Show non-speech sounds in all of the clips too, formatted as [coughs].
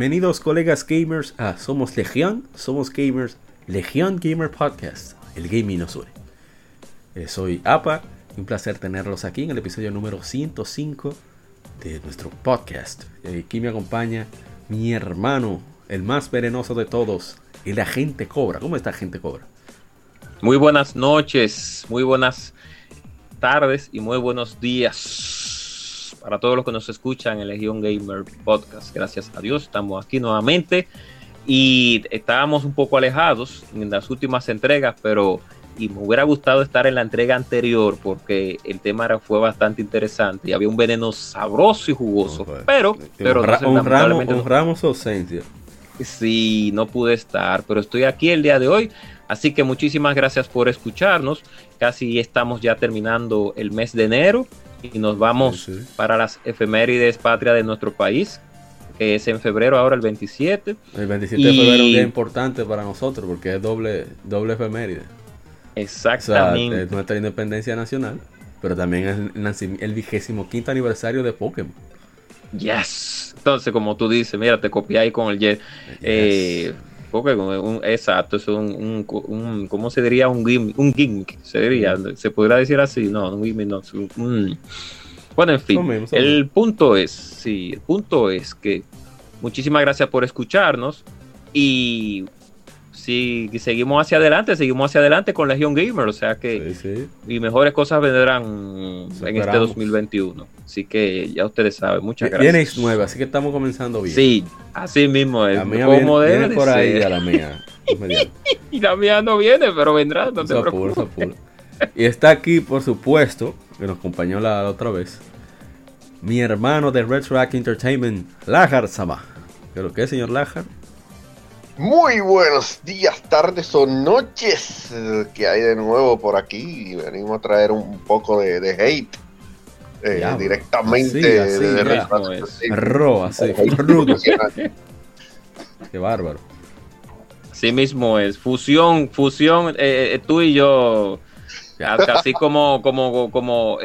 Bienvenidos colegas gamers a Somos Legión, Somos Gamers, Legión Gamer Podcast, el gaming nos une. Eh, soy APA, un placer tenerlos aquí en el episodio número 105 de nuestro podcast. Eh, aquí me acompaña mi hermano, el más venenoso de todos, el agente Cobra. ¿Cómo está agente Cobra? Muy buenas noches, muy buenas tardes y muy buenos días para todos los que nos escuchan en Legion Gamer Podcast. Gracias a Dios, estamos aquí nuevamente y estábamos un poco alejados en las últimas entregas, pero y me hubiera gustado estar en la entrega anterior porque el tema era, fue bastante interesante y había un veneno sabroso y jugoso, pero, pero honramos, honramos ausencia. Sí, no pude estar, pero estoy aquí el día de hoy. Así que muchísimas gracias por escucharnos. Casi estamos ya terminando el mes de enero y nos vamos para las efemérides patria de nuestro país, que es en febrero, ahora el 27. El 27 de febrero es un día importante para nosotros porque es doble, doble efeméride. Exactamente. es nuestra independencia nacional, pero también es el vigésimo quinto aniversario de Pokémon. Yes. Entonces, como tú dices, mira, te copié ahí con el Jet. Eh, porque un, exacto, es un, un, ¿cómo se diría? Un gimmick, un gimmick, se diría, se podría decir así, no, un gimmick, no, bueno, en fin, el punto es, sí, el punto es que muchísimas gracias por escucharnos y si seguimos hacia adelante, seguimos hacia adelante con Legion Gamer, o sea que y mejores cosas vendrán en este 2021. Así que ya ustedes saben, muchas gracias. Viene nueva, así que estamos comenzando bien. Sí, así mismo es. La mía como viene, por ahí a la mía. [laughs] y la mía no viene, pero vendrá, no te Y está aquí, por supuesto, que nos acompañó la, otra vez, mi hermano de Red Track Entertainment, Lajar Sama. ¿Qué lo que es, señor Lajar? Muy buenos días, tardes o noches eh, que hay de nuevo por aquí. Venimos a traer un poco de, hate eh, directamente de, Roba, Qué bárbaro. Sí mismo es. Fusión, fusión, eh, tú y yo. Así como, como, como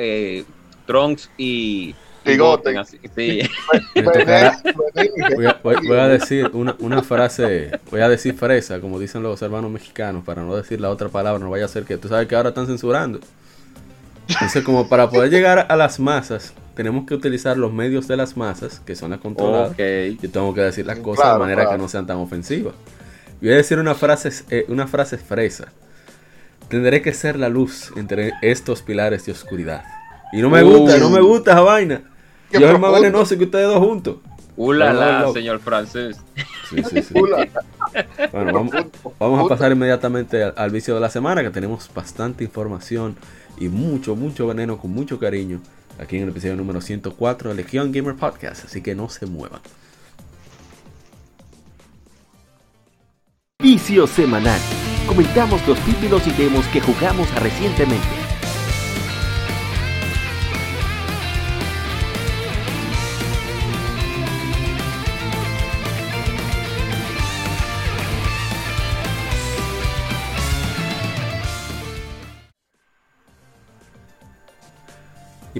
Trunks y [laughs] Voy, a, decir una, frase, voy a decir fresa, como dicen los hermanos mexicanos, para no decir la otra palabra, no vaya a ser que tú sabes que ahora están censurando. Entonces, como para poder llegar a las masas, tenemos que utilizar los medios de las masas, que son las controladas. Yo tengo que decir las cosas de manera que no sean tan ofensivas. Voy a decir una frase, eh, una frase fresa. Tendré que ser la luz entre estos pilares de oscuridad. Y no me gusta, no me gusta esa vaina. Yo soy más venenoso que ustedes dos juntos. Ulala, señor francés. Sí, sí, sí. bueno, vamos, a pasar inmediatamente al, vicio de la semana, que tenemos bastante información y mucho, mucho veneno con mucho cariño aquí en el episodio número 104 de Legion Gamer Podcast, así que no se muevan. Vicio semanal. Comentamos los títulos y demos que jugamos recientemente.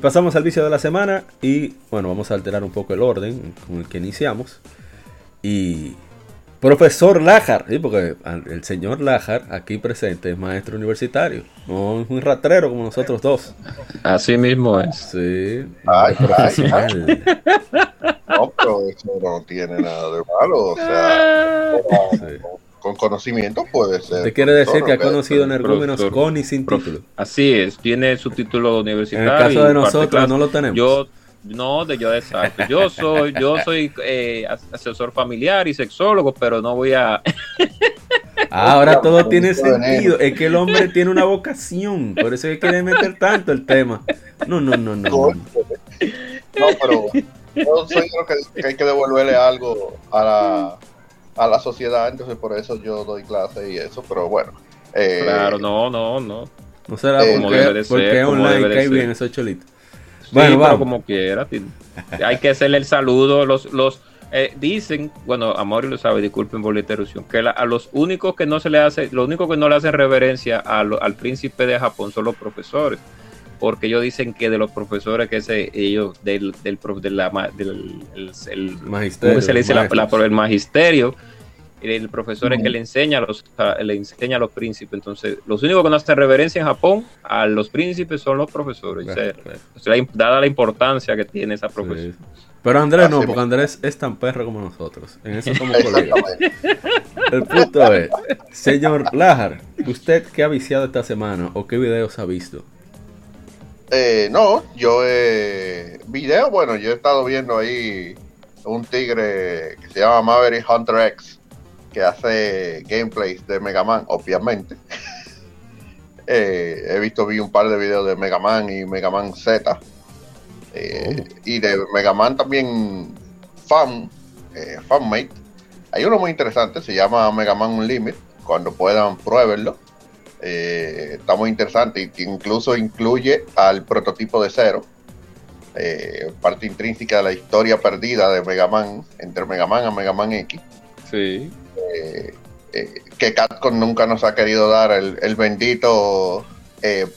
Pasamos al vicio de la semana y bueno, vamos a alterar un poco el orden con el que iniciamos. Y profesor Lajar, ¿sí? porque el señor Lajar aquí presente es maestro universitario, no es un ratrero como nosotros dos. Así mismo es. Sí, ay, profesional. No, pero eso no tiene nada de malo, o sea, con conocimiento puede ser. ¿Te quiere decir que ha conocido energúmenos con y sin título? Así es, tiene su título universitario. En el caso de nosotros no lo tenemos. Yo, no, de yo exacto. Yo soy, yo soy eh, asesor familiar y sexólogo, pero no voy a. Ah, [laughs] ahora todo tiene sentido. Es que el hombre tiene una vocación, por eso es que quiere meter tanto el tema. No, no, no, no. No, pero yo soy lo que, hay que devolverle algo a la, a la sociedad, entonces por eso yo doy clase y eso, pero bueno. Eh, claro, no, no, no. No será eh, porque, porque es online bien esos cholitos. bueno, pero como quiera. Hay que hacerle el saludo. Los, los eh, dicen, bueno, Amor lo sabe, disculpen por la interrupción, que a los únicos que no se le hace, lo único que no le hacen reverencia al príncipe de Japón son los profesores porque ellos dicen que de los profesores que ese ellos del del, del, el, magisterio, se le dice la, el magisterio el profesor es que le enseña a los le enseña a los príncipes. Entonces los únicos que no hacen reverencia en Japón a los príncipes son los profesores. Dada la importancia que tiene esa profesión pero Andrés no porque Andrés es tan perro como nosotros. En eso somos colegas. El punto es señor Lajar usted qué ha viciado esta semana o qué videos ha visto eh, no, yo eh, video, bueno, yo he estado viendo ahí un tigre que se llama Maverick Hunter X, que hace gameplays de Mega Man, obviamente. [laughs] Eh, he visto vi un par de videos de Mega Man y Mega Man Z. Eh, oh. Y de Mega Man también fan, fanmate. Hay uno muy interesante, se llama Mega Man Unlimited. Cuando puedan, pruébenlo. Eh, está muy interesante y incluso incluye al prototipo de Cero, eh, parte intrínseca de la historia perdida de Mega Man, entre Mega Man a Mega Man X. Sí. Eh, que Capcom nunca nos ha querido dar el, bendito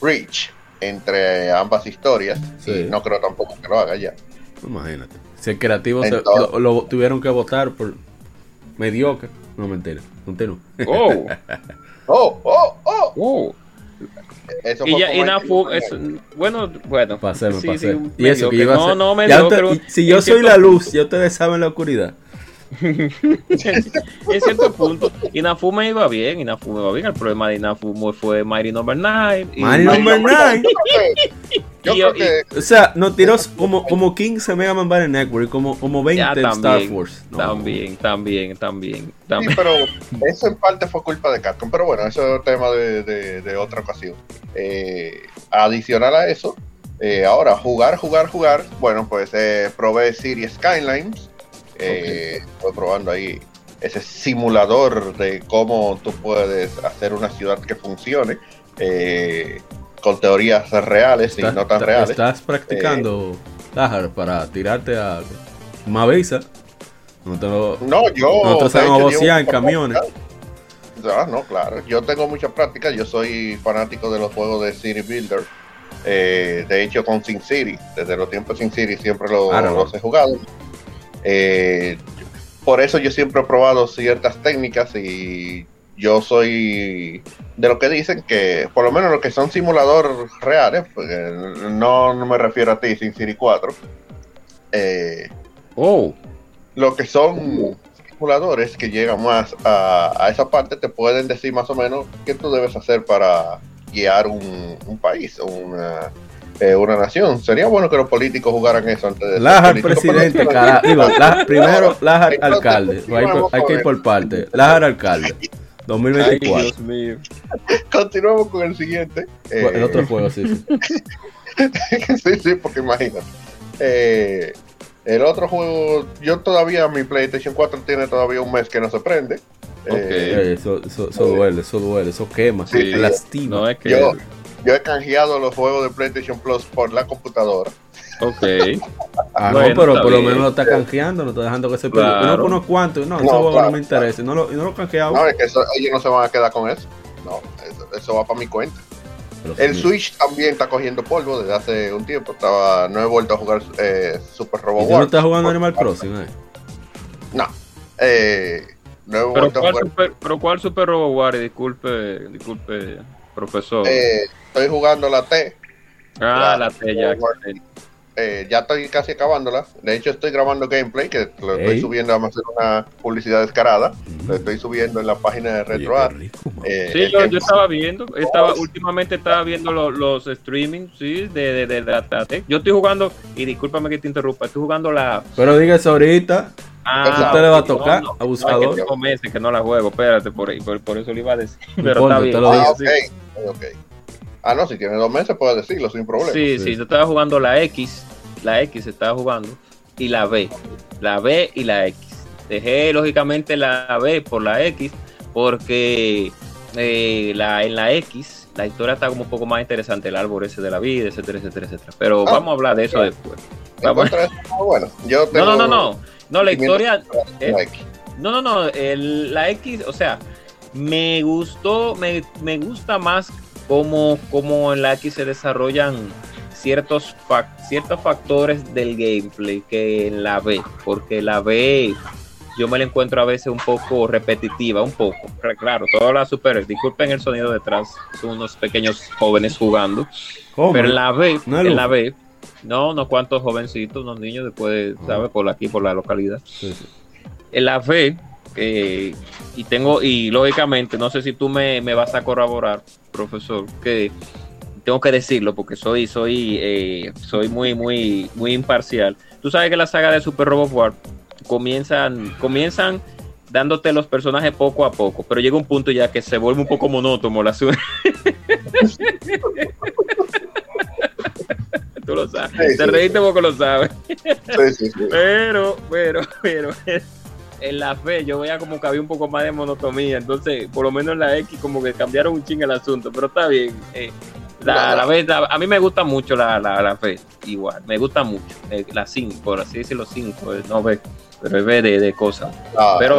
bridge entre ambas historias. Y no creo tampoco que lo haga ya. Imagínate. Si el creativo lo, tuvieron que votar por mediocre. No me entero. No Oh. ¡Oh! ¡Oh! ¡Oh! Uh. Eso y ya, Inafu, bueno, bueno. Pasemos, sí, pasemos. y eso que iba a ser. No, me Si yo soy la luz, ya ustedes saben la oscuridad. [laughs] en cierto punto, Inafume iba bien, Inafume iba bien. El problema de Inafume fue Mighty Number 9. Mighty Number 9. [laughs] o sea, nos tiró como, como 15 Mega Man Battle Network y como, como 20 también, Star Force. También, también, también, Sí, pero eso en parte fue culpa de Capcom. Pero bueno, eso es tema de, de, otra ocasión. Eh, adicional a eso, eh, ahora jugar, jugar, jugar. Bueno, pues eh, probé Series Skylines eh, Estoy probando ahí ese simulador de cómo tú puedes hacer una ciudad que funcione eh, con teorías reales y no tan reales. ¿Estás practicando, eh, para tirarte a Mavisa? No, no yo. Nosotros en camiones. Ah, no, claro. Yo tengo mucha práctica. Yo soy fanático de los juegos de City Builder. Eh, de hecho, con Sin City, desde los tiempos de Sin City siempre lo, los he jugado. Eh, por eso yo siempre he probado ciertas técnicas y yo soy de lo que dicen que, por lo menos lo que son simuladores reales, no, no, me refiero a ti, Sin City 4. Eh, oh. Lo que son simuladores que llegan más a, a, esa parte te pueden decir más o menos qué tú debes hacer para guiar un, un país, una, eh, una nación. Sería bueno que los políticos jugaran eso antes de Lajar presidente, cara. Digo, primero Lajar alcalde. Hay, que ir por parte. Lajar alcalde. 2024. Dios mío. Continuamos con el siguiente. el eh, otro juego, sí, sí. [laughs] sí, sí, porque imagínate. Eh, el otro juego, yo todavía, mi PlayStation 4 tiene todavía un mes que no se prende. Okay. eso, eso, duele, eso duele, eso quema, sí, lastima. No, es que... Yo, yo he canjeado los juegos de PlayStation Plus por la computadora. Ok. [laughs] ah, no, pero por lo menos lo está canjeando, no está dejando que se pierda. Claro. unos cuantos, no, eso no me interesa. No lo, no lo canjeado. No, es que ellos no se van a quedar con eso. No, eso, va para mi cuenta. el Switch también está cogiendo polvo desde hace un tiempo. Estaba, no he vuelto a jugar eh, Super Robot ¿Y no estás jugando Animal Crossing? Eh? No. Eh, no he ¿Pero, cuál Super, pero cuál Super Robot War? Disculpe, disculpe, profesor. Eh, estoy jugando la T. Ah, la, T ya. Eh, ya estoy casi acabándola. De hecho, estoy grabando gameplay que lo estoy subiendo. Vamos a hacer una publicidad descarada. Lo estoy subiendo en la página de RetroArt. Eh, sí, yo, estaba viendo. Estaba, últimamente estaba viendo los, los streaming sí, de, de, de, la T. Yo estoy jugando, y discúlpame que te interrumpa, estoy jugando la. Pero digas ahorita. Ah, usted le va a tocar, no, abusador. No, que meses que no la juego, espérate, por, por, por eso le iba a decir. Pero está bien. Ah, okay, okay. Ah, no, si tiene dos meses puedes decirlo sin problema. Sí, sí, yo estaba jugando la X, la X estaba jugando. y la B. La B y la X. Dejé lógicamente la B por la X porque eh, la, en la X la historia está como un poco más interesante, el árbol ese de la vida, etcétera, etcétera, etcétera. Pero ah, vamos a hablar de eso después. Bueno, yo no, no, no, no. No, la historia. no, no, no. la X, o sea, me gustó, me, me gusta más cómo, cómo en la X se desarrollan ciertos, ciertos factores del gameplay que en la B, porque la B yo me la encuentro a veces un poco repetitiva, un poco. Claro, todas las super, disculpen el sonido detrás, son unos pequeños jóvenes jugando. Pero en la B, en la B, no, unos cuantos jovencitos, unos niños después. ¿sabes? Por aquí, por la localidad. En la B, y tengo, y lógicamente, no sé si tú me, me vas a corroborar, profesor, que tengo que decirlo porque soy, soy, eh, soy muy, muy, muy imparcial. Tú sabes que la saga de Super Robot War comienzan, comienzan dándote los personajes poco a poco, pero llega un punto ya que se vuelve un poco monótono la [laughs] Tú lo sabes. Te reíste poco lo sabes. pero, pero, pero en la fe yo veía como que había un poco más de monotomía, entonces por lo menos en la X como que cambiaron un ching el asunto, pero está bien. Eh, la, la, a mí me gusta mucho la, la, fe, igual, me gusta mucho. Eh, la 5, por así decirlo, 5, eh, no ve, pero es ve de, de cosas. pero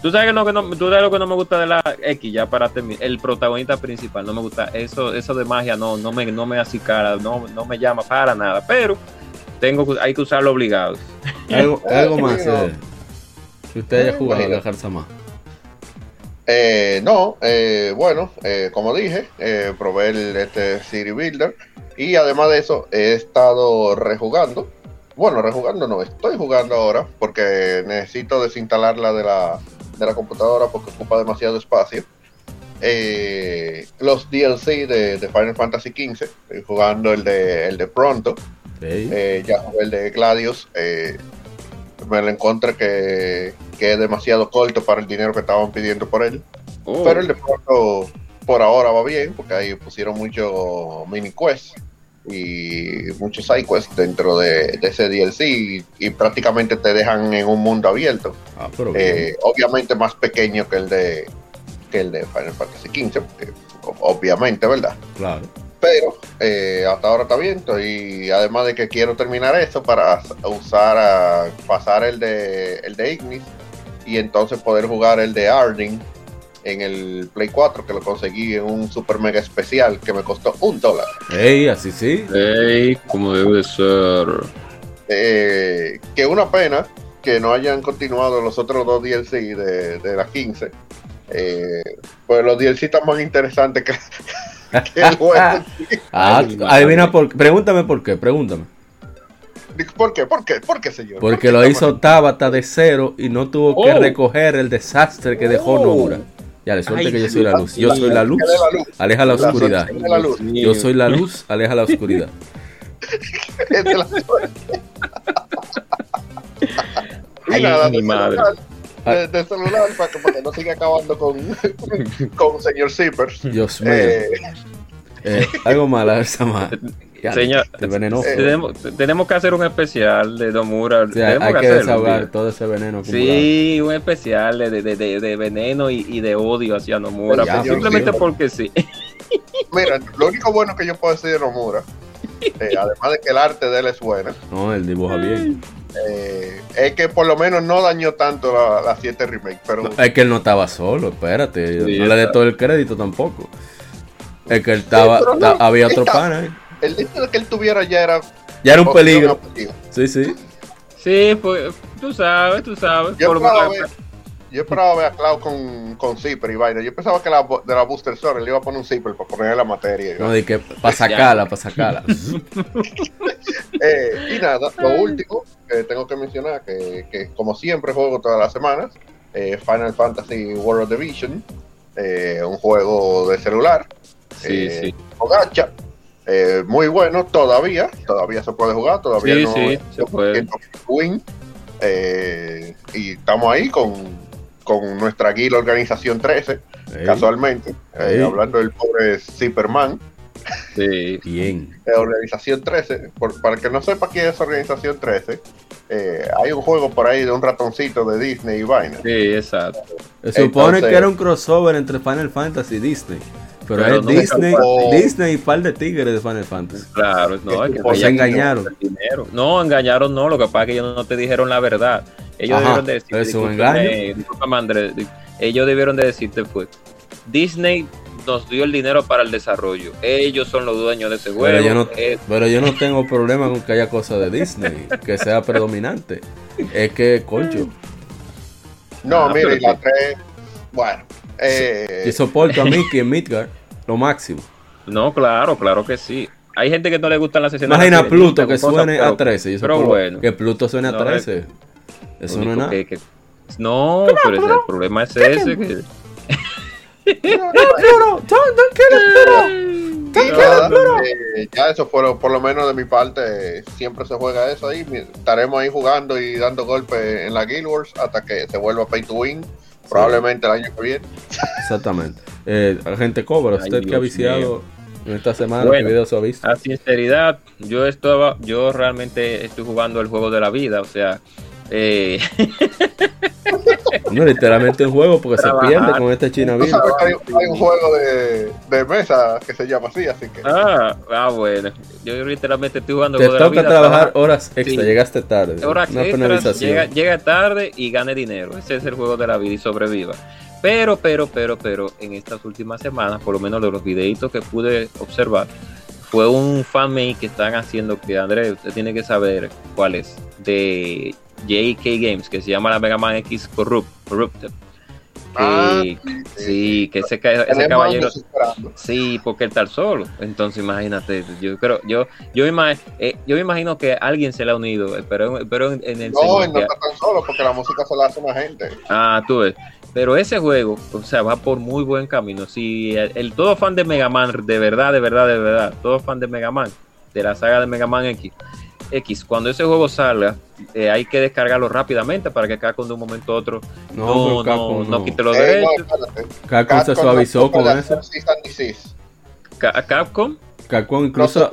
tú sabes, lo que no, tú sabes lo que no me gusta de la X, ya para terminar, el protagonista principal, no me gusta, eso eso de magia no, no, me, no me hace cara, no, no me llama para nada, pero tengo hay que usarlo obligado. Algo, algo más [laughs] eh, que usted haya jugado a. Eh, no, eh, bueno, eh, como dije, eh, probé el, este City Builder y además de eso he estado rejugando. Bueno, rejugando no, estoy jugando ahora porque necesito desinstalarla de la, de la computadora porque ocupa demasiado espacio. los DLC de, Final Fantasy XV, estoy jugando el de, el de Pronto, ya jugué el de Gladius, me lo encontré que que es demasiado corto para el dinero que estaban pidiendo por él. Oh. Pero el de pronto, por ahora va bien, porque ahí pusieron mucho mini quest y muchos side quests dentro de, ese DLC y, prácticamente te dejan en un mundo abierto. Ah, eh, obviamente más pequeño que el de que el de Final Fantasy XV, obviamente, ¿verdad? Claro. Pero eh, hasta ahora está bien. Y además de que quiero terminar eso para usar a pasar el de el de Ignis y entonces poder jugar el de Arning en el Play 4 que lo conseguí en un super mega especial que me costó un dólar. ¡Ey, así sí! ¡Ey, como debe ser! Eh, que una pena que no hayan continuado los otros dos DLC de, de las 15. Eh, pues los DLC están más interesantes que, [laughs] el juego. ah, adivina por Pregúntame por qué, pregúntame. ¿Por qué? ¿Por qué? ¿Por qué, señor? Porque lo hizo Tabata de cero y no tuvo que oh. recoger el desastre que dejó oh. Nomura. Ya, le suerte que yo soy la luz. Yo soy la luz, aleja la oscuridad. [laughs] Yo soy la luz, aleja la oscuridad. Ay, nada, mi madre. De, celular para que, no siga acabando con, con señor Zippers. Dios mío. Eh, eh, algo mal, esa madre. [laughs] Señor, tenemos, que hacer un especial de Domura. hay que, desahogar todo ese veneno. Sí, un especial de, de, de veneno y, de odio hacia Nomura. Pues, simplemente porque sí. [laughs] Mira, lo único bueno que yo puedo decir de Nomura, eh, además de que el arte de él es bueno. No, él dibuja bien. Eh, es que por lo menos no dañó tanto la 7 remake. Pero... es que él no estaba solo, espérate. no le dé todo el crédito tampoco. Es que él estaba, había otro pana el hecho de que él tuviera ya era. Ya era un peligro. Sí, sí. Sí, pues tú sabes, tú sabes. Yo, esperaba, ver, yo esperaba ver a Cloud con, con zipper y vaina. Yo pensaba que la, de la Booster Store le iba a poner un zipper para ponerle la materia. No, de que para sacarla, para sacarla. [laughs] [laughs] eh, y nada, lo último que tengo que mencionar, que, que como siempre juego todas las semanas, eh, Final Fantasy World of Division, eh, un juego de celular. Sí, eh, sí. O gacha eh, muy bueno todavía, todavía se puede jugar, todavía no sí, se puede. Win, eh, y estamos ahí con, con nuestra guía Organización 13, casualmente, eh, hablando del pobre Superman. Sí. Bien. De Organización 13. para el que no sepa quién es Organización 13, eh, hay un juego por ahí de un ratoncito de Disney y vaina. Sí, exacto. Se supone que era un crossover entre Final Fantasy y Disney. Pero, es Disney, Disney y par de tigres de Final Fantasy. Claro, no, es que se engañaron. No, engañaron no, lo que pasa es que ellos no te dijeron la verdad. Ellos debieron de decirte, es un engaño. ellos debieron de decirte fue, Disney nos dio el dinero para el desarrollo. Ellos son los dueños de ese juego. Pero yo no, pero yo no tengo problema con que haya cosas de Disney, que sea predominante. Es que, concho. No, ah, mire, la 3, bueno. Eh... Y soporto a Mickey en Midgard, lo máximo. No, claro, claro que sí. Hay gente que no le gustan las sesiones. Imagina Pluto que suene a 13. pero bueno. Que Pluto suene a 13. Eso no es nada. no, pero el problema es ese. Que, ya eso fue por lo menos de mi parte siempre se juega eso ahí estaremos ahí jugando y dando golpes en la Guild Wars hasta que se vuelva pay to win probablemente el año que viene. Exactamente. Eh, gente Cobra. Usted que ha viciado en esta semana ¿qué videos ha visto. a sinceridad yo estaba yo realmente estoy jugando el juego de la vida o sea eh... [laughs] no, literalmente un juego porque se pierde con este China Hay, hay, un juego de, de, mesa que se llama así, así que. Ah, ah bueno. Yo literalmente estoy jugando. Te toca trabajar horas extra, llegaste tarde. Horas extras, llega, llega tarde y gane dinero. Ese es el juego de la vida y sobreviva. Pero, pero, pero, pero, en estas últimas semanas, por lo menos de los videitos que pude observar, fue un fanmade que están haciendo que Andrés, usted tiene que saber cuál es, de JK Games, que se llama la Mega Man X Corrupt, Corrupted. Ah, sí, que ese, ese caballero. Sí, porque él está solo. Entonces, imagínate, yo creo, yo, yo, eh, yo me imagino que alguien se le ha unido, pero, pero en, el. No, él no está tan solo porque la música se la hace una gente. Ah, tú ves. Pero ese juego, o sea, va por muy buen camino. Si el, todo fan de Mega Man, de verdad, de verdad, de verdad, todo fan de Mega Man, de la saga de Mega Man X, X, cuando ese juego salga, eh, hay que descargarlo rápidamente para que Capcom de un momento a otro no, no, no, quite los eh, derechos. Capcom, se suavizó con eso. Capcom. Capcom incluso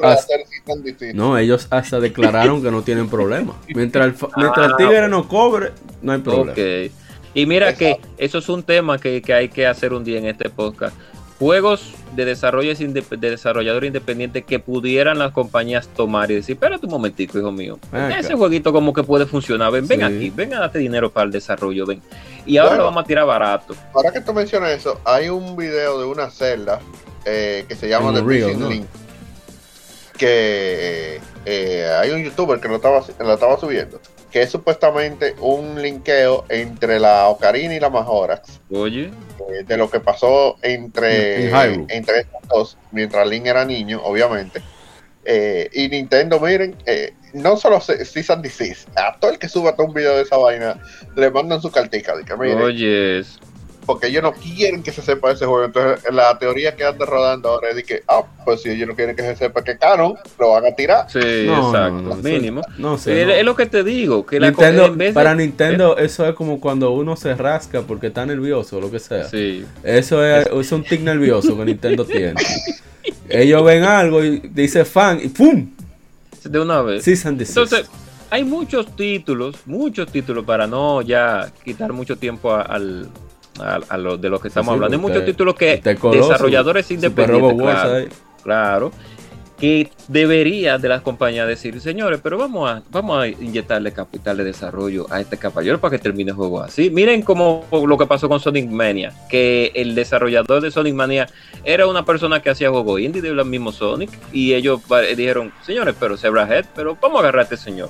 no, ellos hasta declararon que no tienen problema. Mientras el, [laughs] mientras el ah, tigre no cobre, no hay problema. Okay. Y mira que eso es un tema que, que, hay que hacer un día en este podcast juegos de desarrollo de desarrollador independiente que pudieran las compañías tomar y decir, espérate un momentico, hijo mío, ese jueguito como que puede funcionar, ven, ven aquí, ven a darte dinero para el desarrollo, ven. Y ahora lo vamos a tirar barato. Ahora que tú mencionas eso, hay un video de una celda eh, que se llama The Real, Link, que eh, hay un youtuber que lo estaba, lo estaba subiendo que es supuestamente un linkeo entre la Ocarina y la Majorax. Oye. Eh, de lo que pasó entre, entre estos dos, mientras Link era niño, obviamente. Eh, y Nintendo, miren, eh, no solo Season Disease, a todo el que suba todo un video de esa vaina, le mandan su cartica. De que, Oye, porque ellos no quieren que se sepa ese juego. Entonces, la teoría que anda rodando ahora es de que, ah, pues si ellos no quieren que se sepa que Canon, lo van a tirar. Sí, exacto, mínimo. No sé, es, lo que te digo, que para Nintendo eso es como cuando uno se rasca porque está nervioso, lo que sea. Sí. Eso es, es un tic nervioso que Nintendo tiene. ellos ven algo y dice fan y ¡pum! De una vez. Sí, Entonces, hay muchos títulos, muchos títulos para no ya quitar mucho tiempo al a, lo, de lo que estamos hablando. Hay muchos títulos que desarrolladores independientes, claro, claro, que debería de las compañías decir, señores, pero vamos a, vamos a inyectarle capital de desarrollo a este caballero para que termine el juego así. Miren cómo lo que pasó con Sonic Mania, que el desarrollador de Sonic Mania era una persona que hacía juego indie de los mismos Sonic, y ellos dijeron, señores, pero Head, pero vamos a agarrar a este señor.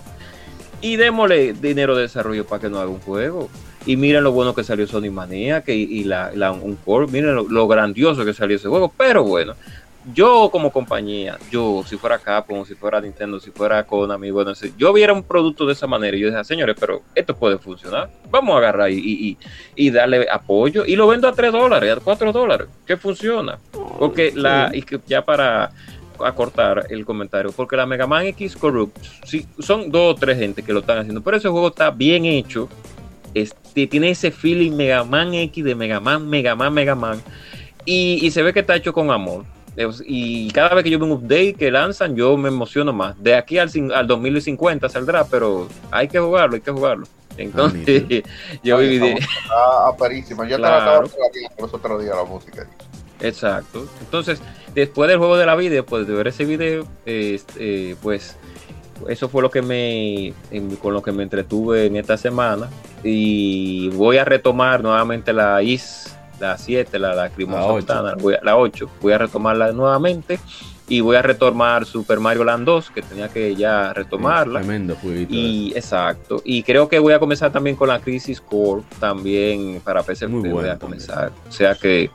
Y démosle dinero de desarrollo para que no haga un juego. Y miren lo bueno que salió Sonic Mania que, y la, un core, miren lo, grandioso que salió ese juego. Pero bueno, yo como compañía, yo si fuera Capcom, si fuera Nintendo, si fuera Konami, bueno, si yo viera un producto de esa manera y yo decía, señores, pero esto puede funcionar, vamos a agarrar y, y, darle apoyo. Y lo vendo a 3 dólares, a 4 dólares, que funciona. Porque la, y que ya para acortar el comentario, porque la Mega Man X Corrupt, sí, son dos o tres gente que lo están haciendo, pero ese juego está bien hecho, este, tiene ese feeling Mega Man X de Mega Man, Mega Man, Mega Man. Y, se ve que está hecho con amor. y cada vez que yo veo un update que lanzan, yo me emociono más. De aquí al, al 2050 saldrá, pero hay que jugarlo, hay que jugarlo. Entonces, [laughs] yo viví de. [laughs] Ah, Ya claro. por otro día la música. Exacto. Entonces, después del juego de la vida, después de ver ese video, este, pues eso fue lo que me con lo que me entretuve en esta semana. Y voy a retomar nuevamente la IS la 7 la la, la 8 voy a retomarla nuevamente y voy a retomar Super Mario Land 2 que tenía que ya retomarla. tremendo y exacto. Y creo que voy a comenzar también con la Crisis Core también para PC Muy voy a comenzar. o sea que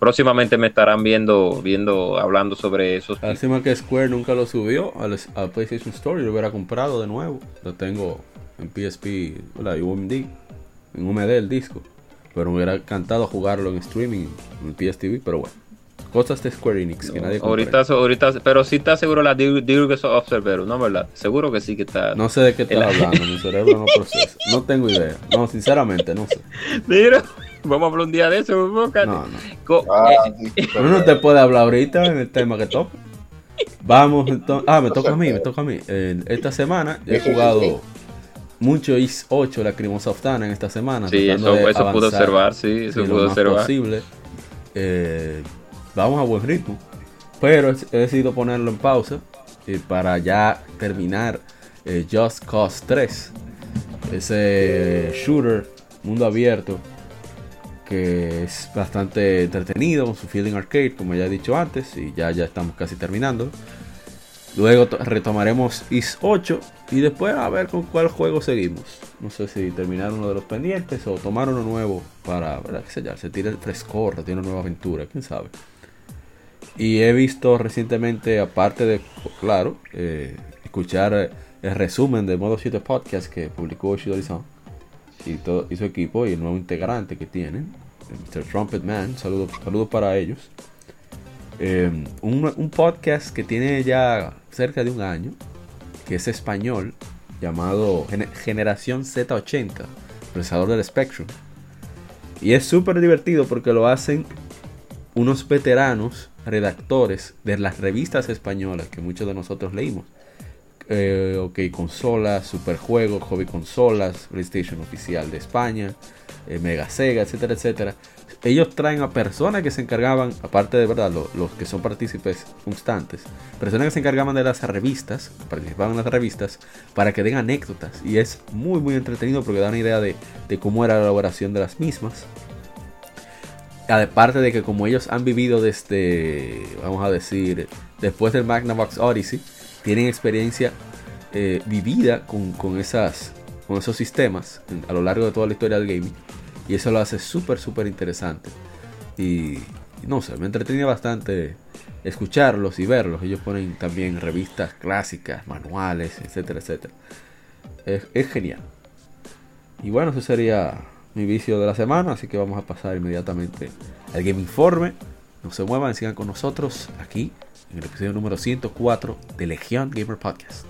próximamente me estarán viendo, viendo, hablando sobre esos. Encima que Square nunca lo subió al, PlayStation Store y lo hubiera comprado de nuevo. Lo tengo en PSP, la UMD, en UMD el disco. Pero me hubiera encantado jugarlo en streaming en PSTV, pero bueno. Cosas de Square Enix que nadie ahorita, ahorita, pero sí está seguro la Dirge Observer, ¿no verdad? Seguro que sí que está. No sé de qué estás hablando, mi cerebro no procesa. No tengo idea. No, sinceramente, no sé. [laughs] Mira. Vamos a hablar un día de eso, No, no. Ah, eh, no te puede hablar ahorita en el tema que toca. Vamos, entonces. Ah, me toca a mí, me toca a mí. esta semana he jugado mucho Is 8, la Crimosa Oftana en esta semana. Sí, eso, eso pudo observar, sí, eso pudo observar. Posible. Eh, vamos a buen ritmo. Pero he decidido ponerlo en pausa eh, para ya terminar Just Cause 3. Ese shooter, mundo abierto, que es bastante entretenido con su feeling arcade, como ya he dicho antes, y ya, ya estamos casi terminando. Luego retomaremos IS 8 y después a ver con cuál juego seguimos. No sé si terminar uno de los pendientes o tomar uno nuevo para, ¿verdad? ¿Qué sé Se tira el frescor, tiene una nueva aventura, quién sabe. Y he visto recientemente, aparte de, claro, eh, escuchar el resumen de Modo 7 Podcast que publicó Shidorizan y, todo, y su equipo y el nuevo integrante que tienen, Mr. Trumpet Man, saludos saludo para ellos. Em, un, podcast que tiene ya cerca de un año, que es español, llamado Generación Z80, procesador del Spectrum. Y es súper divertido porque lo hacen unos veteranos redactores de las revistas españolas que muchos de nosotros leímos eh, ok, consolas, superjuegos, hobby consolas, PlayStation oficial de España, eh, Mega Sega, etcétera, etcétera. Ellos traen a personas que se encargaban, aparte de verdad, los que son partícipes constantes, personas que se encargaban de las revistas, participaban en las revistas, para que den anécdotas. Y es muy, muy entretenido porque da una idea de, de cómo era la elaboración de las mismas. Aparte de que como ellos han vivido desde, vamos a decir, después del Magnavox Odyssey, tienen experiencia eh, vivida con, esas, con esos sistemas a lo largo de toda la historia del gaming. Y eso lo hace súper, súper interesante. Y no sé, me entretenía bastante escucharlos y verlos. Ellos ponen también revistas clásicas, manuales, etcétera, etcétera. Es, es genial. Y bueno, eso sería mi vicio de la semana. Así que vamos a pasar inmediatamente al Game Informe. No se muevan, sigan con nosotros aquí en el episodio número 104 de Legion Gamer Podcast.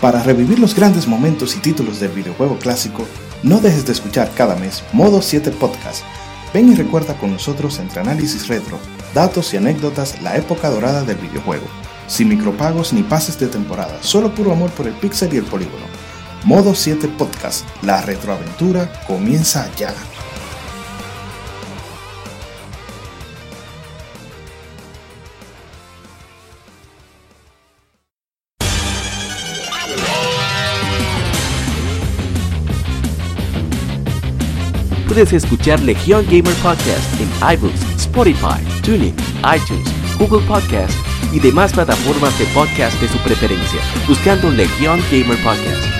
Para revivir los grandes momentos y títulos del videojuego clásico, no dejes de escuchar cada mes Modo 7 Podcast. Ven y recuerda con nosotros entre análisis retro, datos y anécdotas la época dorada del videojuego. Sin micropagos ni pases de temporada, solo puro amor por el pixel y el polígono. Modo 7 Podcast, la retroaventura comienza ya. Puedes escuchar Legion Gamer Podcast en iBooks, Spotify, TuneIn, iTunes, Google Podcast y demás plataformas de podcast de su preferencia, buscando Legion Gamer Podcast.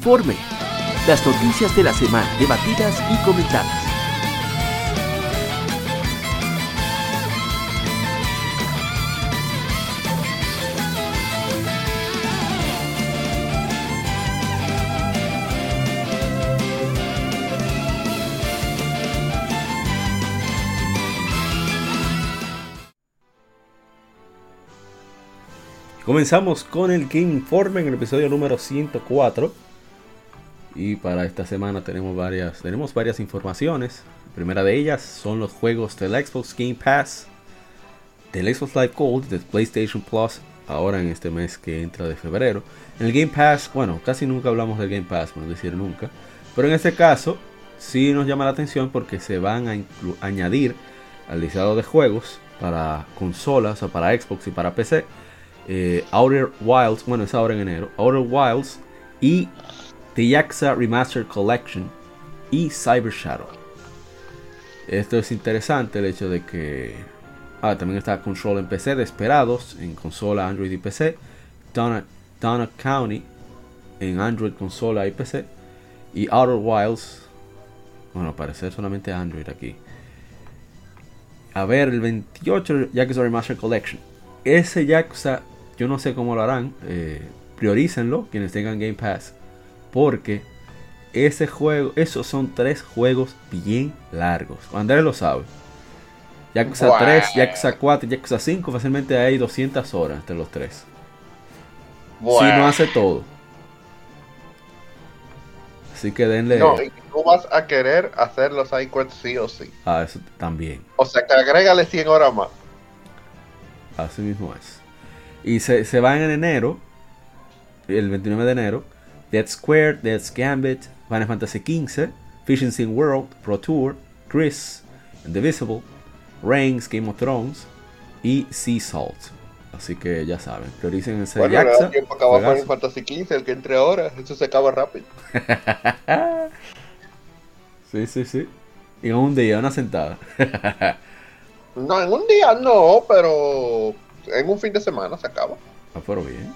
Informe. Las noticias de la semana debatidas y comentadas. Comenzamos con el Game Informe en el episodio número 104. Y para esta semana tenemos varias, tenemos varias informaciones. La primera de ellas son los juegos del Xbox Game Pass, del Xbox Live Gold, del PlayStation Plus, ahora en este mes que entra de febrero. En el Game Pass, bueno, casi nunca hablamos del Game Pass, no decir nunca. Pero en este caso, sí nos llama la atención porque se van a añadir al listado de juegos para consolas, o para Xbox y para PC eh, Outer Wilds, bueno, es ahora en enero, Outer Wilds y The Yakuza Remastered Collection y Cyber Shadow. Esto es interesante, el hecho de que ah, también está Control en PC, Desperados en consola, Android y PC, Donna, County en Android, consola y PC, y Outer Wilds, bueno, parece solamente Android aquí. A ver, el 28 Yakuza Remastered Collection. Ese Yakuza yo no sé cómo lo harán. Eh, priorícenlo quienes tengan Game Pass. Porque ese juego, esos son tres juegos bien largos. Andrés lo sabe. Yakuza 3, Yakuza 4 y Yakuza 5 fácilmente hay 200 horas entre los tres. Si no hace todo. Así que denle. No, y tú vas a querer hacer los iQuest sí o sí. Ah, eso también. O sea que agrégale 100 horas más. Así mismo es. Y se, se van en enero, el 29 de enero, Dead Square, Dead's Gambit, Final Fantasy XV, Fishing Sim World, Pro Tour, Chris, Indivisible, Reigns, Game of Thrones y Sea Salt. Así que ya saben, prioricen ese bueno, Yaxa. tiempo acabar Final Fantasy XV, el que entre ahora, eso se acaba rápido. [laughs] sí, sí, sí. Y en un día, una sentada. [laughs] no, en un día no, pero en un fin de semana se acaba. Ah, pero bien.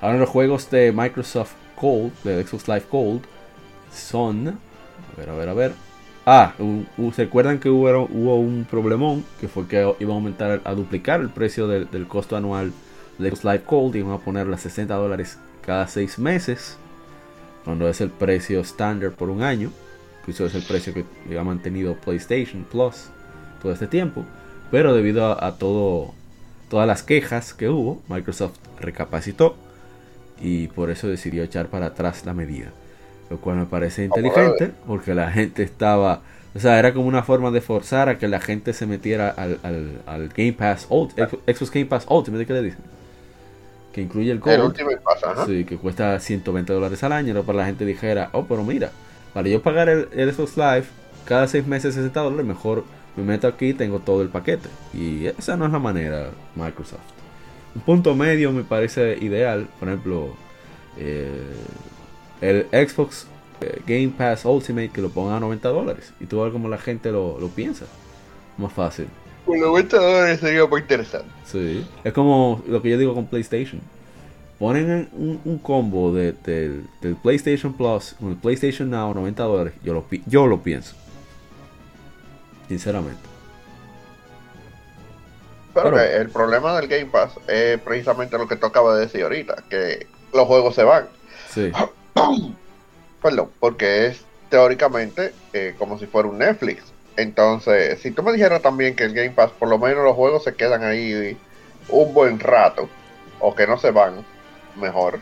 Ahora los juegos de Microsoft Gold, de Xbox Live Gold, son. A ver, a ver, a ver. Ah, ¿se acuerdan que hubo, hubo un problemón? Que fue que iba a aumentar, a duplicar el precio del, costo anual de Xbox Live Gold. Y iban a ponerlo a 60 dólares cada 6 meses. Cuando es el precio estándar por un año. Que eso es el precio que ha mantenido PlayStation Plus todo este tiempo. Pero debido a todo todas las quejas que hubo, Microsoft recapacitó y por eso decidió echar para atrás la medida. Lo cual me parece inteligente porque la gente estaba... O sea, era como una forma de forzar a que la gente se metiera al, al, Game Pass Ultimate, Xbox Game Pass Ultimate, ¿qué le dicen? Que incluye el Gold. El Sí, que cuesta 120 dólares al año, para la gente dijera, oh, pero mira, para yo pagar el, el Xbox Live cada 6 meses 60 dólares, mejor me meto aquí tengo todo el paquete. Y esa no es la manera Microsoft. Un punto medio me parece ideal. Por ejemplo, eh, el Xbox eh, Game Pass Ultimate que lo ponga a 90 dólares. Y tú ves como la gente lo, piensa. Más fácil. Con 90 dólares sería muy interesante. Sí. Es como lo que yo digo con PlayStation. Ponen un, combo de, del PlayStation Plus con el PlayStation Now 90 dólares. Yo lo, yo lo pienso sinceramente. Pero, el problema del Game Pass es precisamente lo que tú acabas de decir ahorita, que los juegos se van. Sí. [coughs] Perdón, porque es teóricamente eh, como si fuera un Netflix. Entonces, si tú me dijeras también que el Game Pass, por lo menos los juegos se quedan ahí un buen rato, o que no se van, mejor.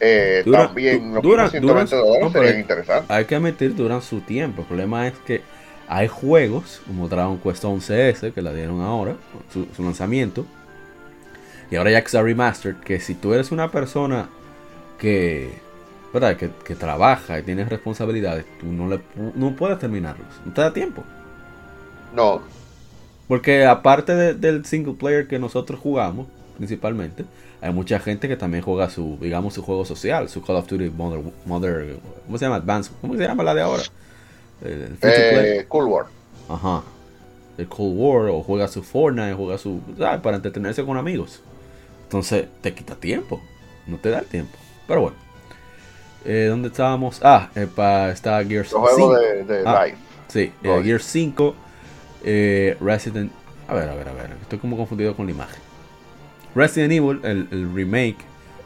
Eh, también los 120 dólares serían interesantes. Hay que admitir, duran su tiempo. El problema es que hay juegos como Dragon Quest 11S que la dieron ahora, su, lanzamiento. Y ahora ya que está remastered, que si tú eres una persona que, ¿verdad? que, trabaja y tienes responsabilidades, tú no, le, no puedes terminarlos. No te da tiempo. No. Porque aparte del single player que nosotros jugamos, principalmente, hay mucha gente que también juega su, digamos, su juego social, su Call of Duty Mother, Mother ¿cómo se llama? Advance, ¿cómo se llama la de ahora? El eh, Cool War. Ajá. El Cold War o juega su Fortnite, juega su... Para entretenerse con amigos. Entonces te quita tiempo. No te da el tiempo. Pero bueno. Eh, ¿Dónde estábamos? Ah, eh, para está Gears 5. juego de, de Ah. Sí, eh, Gears 5, eh, Resident... A ver, a ver, a ver, estoy como confundido con la imagen. Resident Evil, el, el remake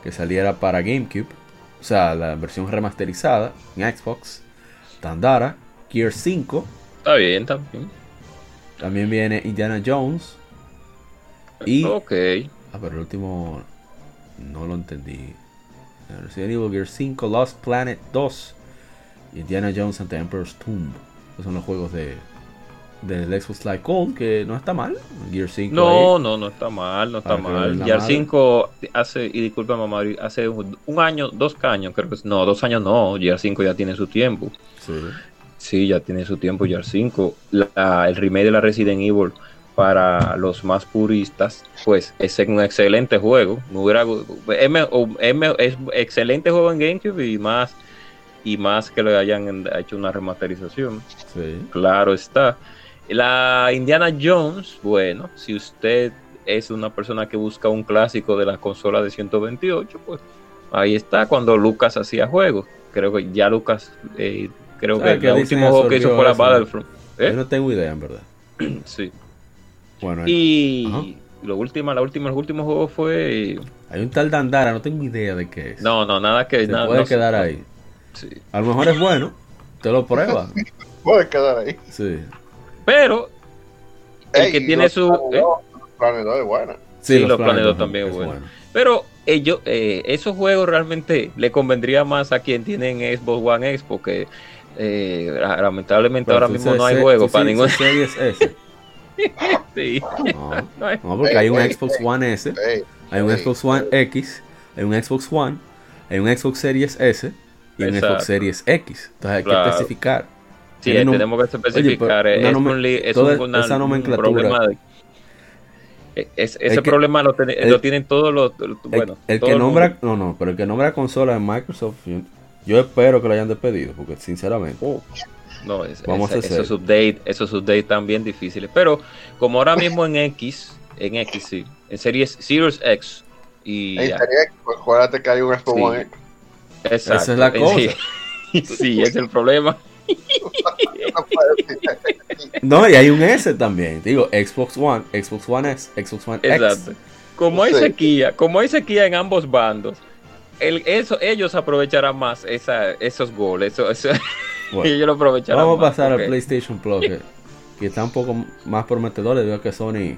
que saliera para GameCube, o sea, la versión remasterizada en Xbox, Tandara, Gears 5, Está bien, bien. también viene Indiana Jones y... Ok. Ah, pero el último no lo entendí. Resident Evil Gear 5, Lost Planet 2 y Indiana Jones and the Emperor's Tomb. Esos son los juegos de del Xbox Live Gold, que no está mal. Gear 5 No, ahí. no, no está mal, no está mal. madre. 5 hace, y disculpa mamá, hace un, un año, dos años, creo que no, dos años no, ya 5 ya tiene su tiempo. Sí. Sí, ya tiene su tiempo ya 5. La- el remake de la Resident Evil para los más puristas, pues es un excelente juego. Es excelente juego en GameCube y más y más que le hayan hecho una remasterización. Sí. Claro está. La Indiana Jones, bueno, si usted es una persona que busca un clásico de la consola de 128, pues ahí está cuando Lucas hacía juegos. Creo que ya Lucas, eh, creo ¿Sabe que que el último juego que hizo fue la? Battlefront. ¿Eh? Yo no tengo idea, en verdad. [clears throat] Sí. Bueno, Y Ajá. lo último, la última, el último juego fue. hay un tal Dandara, no tengo idea de qué es. No, no, nada que. Se nada, puede no quedar ahí. Sí. A lo mejor es bueno, te lo pruebas. [laughs] Puede quedar ahí. Sí. Pero el Ey, que tiene los su. ¿eh? es buena. Sí, los Planet Planet dos también es bueno. Pero ellos, eh, esos juegos realmente le convendría más a quien tienen Xbox One X porque eh, lamentablemente Pero ahora mismo no hay juego para sí ningún. dices Series S. [laughs] Sí. No, porque hay un Xbox. One S, hay un Xbox One X, hay un Xbox One, hay un Xbox Series S y un Exacto. Xbox Series X. Entonces hay que Claro. especificar. Sí, un- tenemos que especificar. Oye, pero una es un li- es toda un- una- esa un nomenclatura- problema de- es- ese que- problema lo, ten- el- lo tienen todos los. El, Bueno, el todo que el nombra, mundo. no, no, pero el que nombra consola en Microsoft, yo, espero que lo hayan despedido, porque sinceramente, Uh, no, es, Vamos es- a hacer. esos updates, esos updates están bien difíciles. Pero como ahora mismo en X, en X sí, en series Series X y pues, acuérdate que hay un Xbox Sí. One X. Exacto. Esa es la Sí. cosa. [laughs] Sí, es el problema. [laughs] No y hay un S también, digo, Xbox One, Xbox One S, Xbox One X. Exacto. Como hay Sí. sequía, como hay sequía en ambos bandos, el, eso, ellos aprovecharán más esa, esos goles. Eso, eso- Bueno, [laughs] ellos lo aprovecharán vamos a pasar al PlayStation Plus, que, que está un poco más prometedor debido a que Sony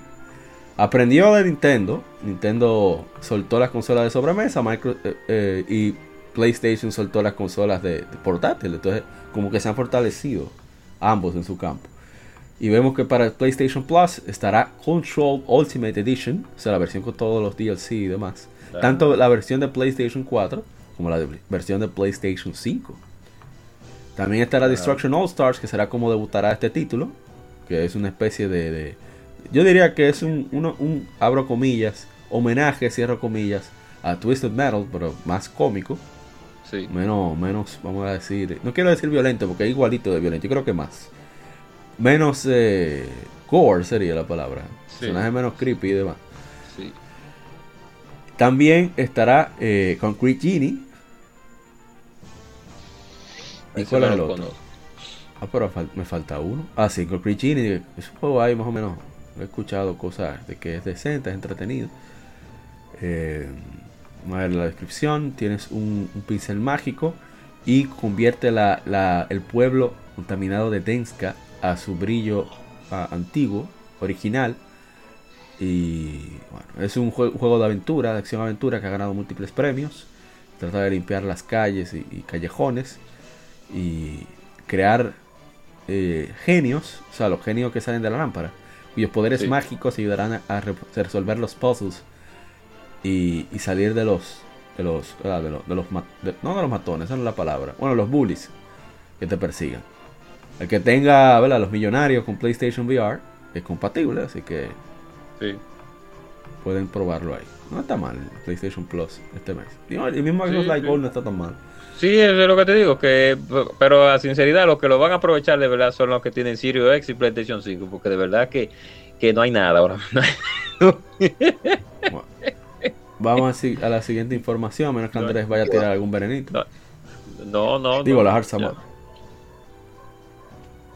aprendió de Nintendo. Nintendo soltó las consolas de sobremesa Micro, eh, eh, y PlayStation soltó las consolas de, de portátil. Entonces, como que se han fortalecido ambos en su campo. Y vemos que para el PlayStation Plus estará Control Ultimate Edition, o sea, la versión con todos los DLC y demás. Claro. Tanto la versión de PlayStation 4 como la de- versión de PlayStation 5. También estará Claro. Destruction All Stars, que será como debutará este título, que es una especie de... de- yo diría que es un, uno- un, abro comillas, homenaje, cierro comillas, a Twisted Metal, pero más cómico, Sí. menos, menos, vamos a decir, no quiero decir violento, porque es igualito de violento, yo creo que más. Menos eh, gore sería la palabra. Sí. Personaje menos creepy y demás. sí. También estará eh, Concrete Genie. ¿Y cuál es el otro? conozco. Ah, pero fal- me falta uno. Ah, sí, Concrete Genie. Es un juego ahí más o menos. He escuchado cosas de que es decente, es entretenido. Eh, vamos a ver la descripción. Tienes un, un pincel mágico y convierte la- la- el pueblo contaminado de Denska a su brillo ah, antiguo, original. Y bueno, es un jue- juego de aventura, de acción-aventura que ha ganado múltiples premios. Trata de limpiar las calles y, y callejones y crear eh, genios, o sea, los genios que salen de la lámpara, cuyos poderes Sí. mágicos ayudarán a, a re- resolver los puzzles y, y salir de los de los ah, de los, de los de- no de los matones, esa no es la palabra, bueno, los bullies que te persigan. El que tenga, ¿verdad? los millonarios con PlayStation VR es compatible, así que Sí. pueden probarlo ahí. No está mal el PlayStation Plus este mes. El mismo Sí, Xbox Live sí. Gold no está tan mal. Sí, eso es lo que te digo, que pero a sinceridad los que lo van a aprovechar de verdad son los que tienen Series X y PlayStation 5, porque de verdad que, que no hay nada ahora. [laughs] Bueno, vamos a, la siguiente información, a menos que Andrés vaya a tirar algún venenito. No. No, no. Digo, no, la Hard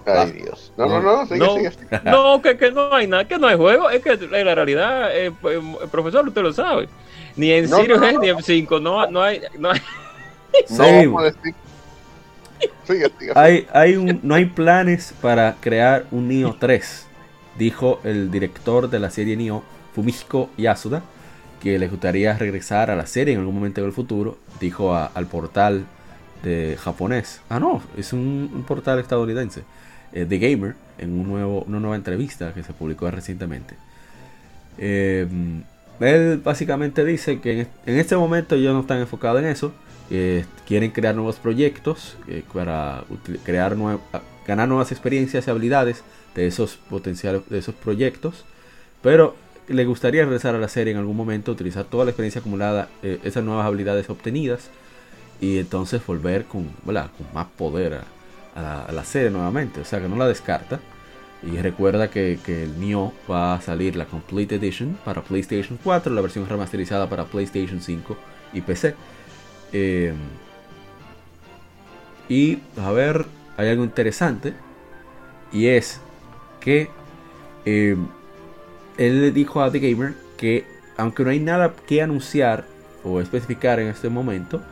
Ay, Dios. No, no, no, sigue, no, sigue. [laughs] no, que, que no hay nada, que no hay juego. Es que en la realidad, eh, pues, profesor, usted lo sabe. Ni en No, Sirius no, ni en 5, no, no hay. No hay No Sí. vamos a decir. Sigue, sigue. Hay, hay un, no hay planes para crear un Nioh 3, dijo el director de la serie Nioh, Fumihiko Yasuda, que le gustaría regresar a la serie en algún momento del futuro, dijo a- al portal de japonés. Ah, no, es un, un portal estadounidense, eh, The Gamer, en un nuevo, una nueva entrevista que se publicó recientemente. Eh, él básicamente dice que en, este momento ellos no están enfocados en eso, quieren crear nuevos proyectos eh, para crear ganar nuevas experiencias y habilidades de esos potenciales de esos proyectos pero le gustaría regresar a la serie en algún momento utilizar toda la experiencia acumulada eh, esas nuevas habilidades obtenidas y entonces volver con, más poder a la, serie nuevamente o sea que no la descarta y recuerda que, que el Nioh va a salir la Complete Edition para PlayStation 4 la versión remasterizada para PlayStation 5 y PC eh, y a ver, hay algo interesante. Y es que eh, él le dijo a The Gamer que aunque no hay nada que anunciar o especificar en este momento,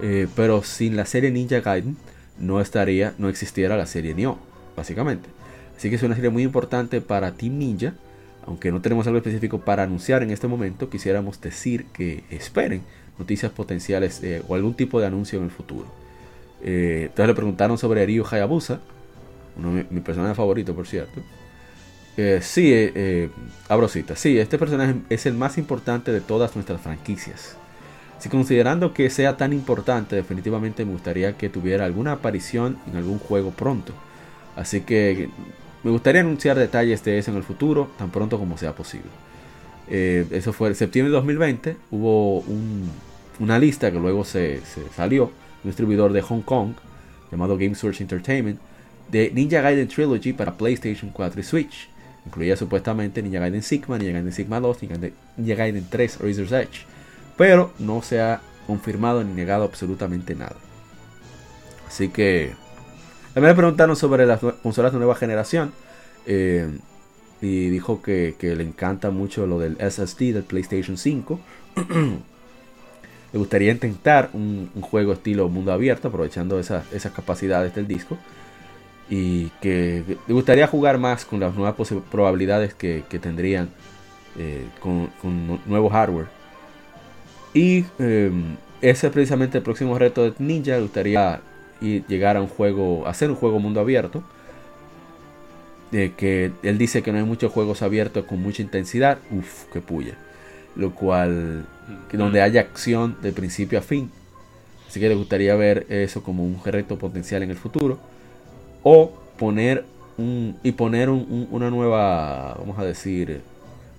eh, pero sin la serie Ninja Gaiden no estaría, no existiera la serie Nioh, básicamente. Así que es una serie muy importante para Team Ninja. Aunque no tenemos algo específico para anunciar en este momento, quisiéramos decir que esperen noticias potenciales eh, o algún tipo de anuncio en el futuro. Eh, entonces le preguntaron sobre Ryu Hayabusa, uno de mi, mi personaje favorito, por cierto. Eh, sí, eh, eh. Sí, este personaje es el más importante de todas nuestras franquicias. Si considerando que sea tan importante, definitivamente me gustaría que tuviera alguna aparición en algún juego pronto. Así que me gustaría anunciar detalles de eso en el futuro, tan pronto como sea posible. Eh, eso fue en septiembre de 2020. Hubo un- una lista que luego se, salió, un distribuidor de Hong Kong llamado GameSource Entertainment, de Ninja Gaiden Trilogy para PlayStation 4 y Switch. Incluía supuestamente Ninja Gaiden Sigma, Ninja Gaiden Sigma 2, Ninja Gaiden, Ninja Gaiden 3, Razor's Edge. Pero no se ha confirmado ni negado absolutamente nada. Así que también le preguntaron sobre las consolas de nueva generación. eh, y dijo que, le encanta mucho lo del SSD del PlayStation 5. [clears throat] le gustaría intentar un, juego estilo mundo abierto, aprovechando esas, capacidades del disco. Y que le gustaría jugar más con las nuevas probabilidades que, tendrían eh, con, con nu- nuevo hardware. Y eh, ese es precisamente el próximo reto de Ninja. Le gustaría llegar a un juego, hacer un juego mundo abierto. Eh, que él dice que no hay muchos juegos abiertos con mucha intensidad. Uf, que puya. Lo cual, que donde haya acción de principio a fin. Así que le gustaría ver eso como un reto potencial en el futuro. O poner un, y poner un- un- una nueva, vamos a decir,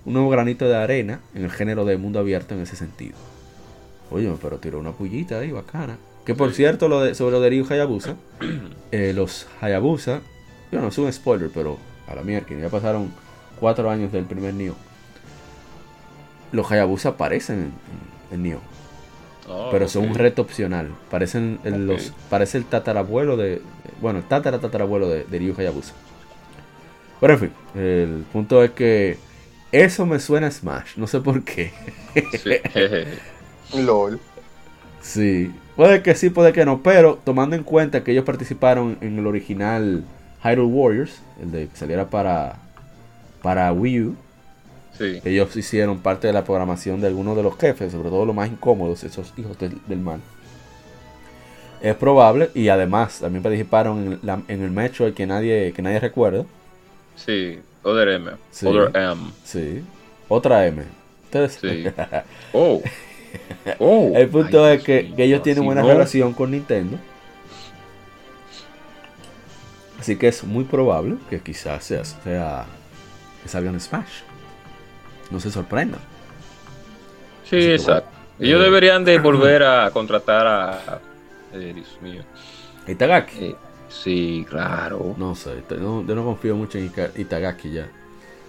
un nuevo granito de arena en el género de mundo abierto en ese sentido. Oye, pero tiró una pullita ahí, bacana. Que por cierto, lo de, sobre lo de Ryu Hayabusa, [clears throat] eh, los Hayabusa, yo no es un spoiler, pero a la mierda, ya pasaron cuatro años del primer Nioh. Los Hayabusa aparecen en, en Oh, pero son un reto opcional. Parecen el, los, parece el tatarabuelo de, bueno, el tatara tatarabuelo de, de Ryu Hayabusa. Pero en fin, el punto es que eso me suena a Smash, no sé por qué. Sí. [laughs] LOL. Sí, puede que sí, puede que no, pero tomando en cuenta que ellos participaron en el original Hyrule Warriors, el de que saliera para, para Wii U, Sí. ellos hicieron parte de la programación de algunos de los jefes, sobre todo los más incómodos, esos hijos del, del mal. Es probable, y además también participaron en, la- en el Metroid que nadie, que nadie recuerda. Sí. Other M. Sí. Other M. Sí, otra M. Ustedes- Sí. [laughs] Oh. [laughs] Oh. El punto Ay, es que, Dios que ellos tienen si buena no- relación con Nintendo. Así que es muy probable que quizás sea, sea que salgan en Smash. No se sorprendan. Sí, Así exacto. bueno. Ellos Eh, deberían de [clears throat] volver a contratar a... eh, Dios mío. Itagaki. Eh, sí, claro. No sé, no- yo no confío mucho en Itagaki ya.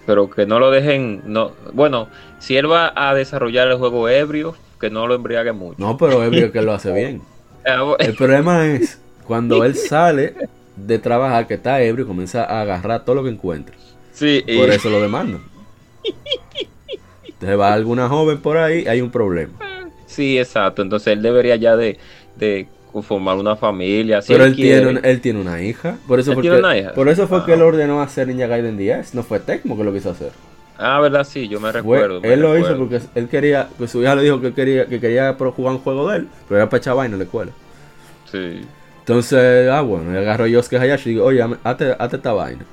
Pero que no lo dejen... no Bueno, si él va a desarrollar el juego ebrio, que no lo embriague mucho. No, pero es obvio que lo hace [laughs] bien. Ah, el problema es cuando él [laughs] sale de trabajar, que está ebrio, y comienza a agarrar todo lo que encuentra. Sí, por eso lo demandan. Entonces va alguna joven por ahí, hay un problema. Sí, exacto. Entonces él debería ya de, de formar una familia. Pero él, tiene, él tiene una hija. Por eso, fue que, Por eso fue que él ah. ordenó hacer Ninja Gaiden 10. No fue Tecmo que lo quiso hacer. Ah, verdad, sí, yo me recuerdo. él lo hizo porque él quería, pues su hija le dijo que quería, que quería jugar un juego de él, pero era para echar vaina en la escuela. Sí. Entonces, ah, bueno, le agarró Yosuke Hayashi y digo, oye, hazte, esta vaina.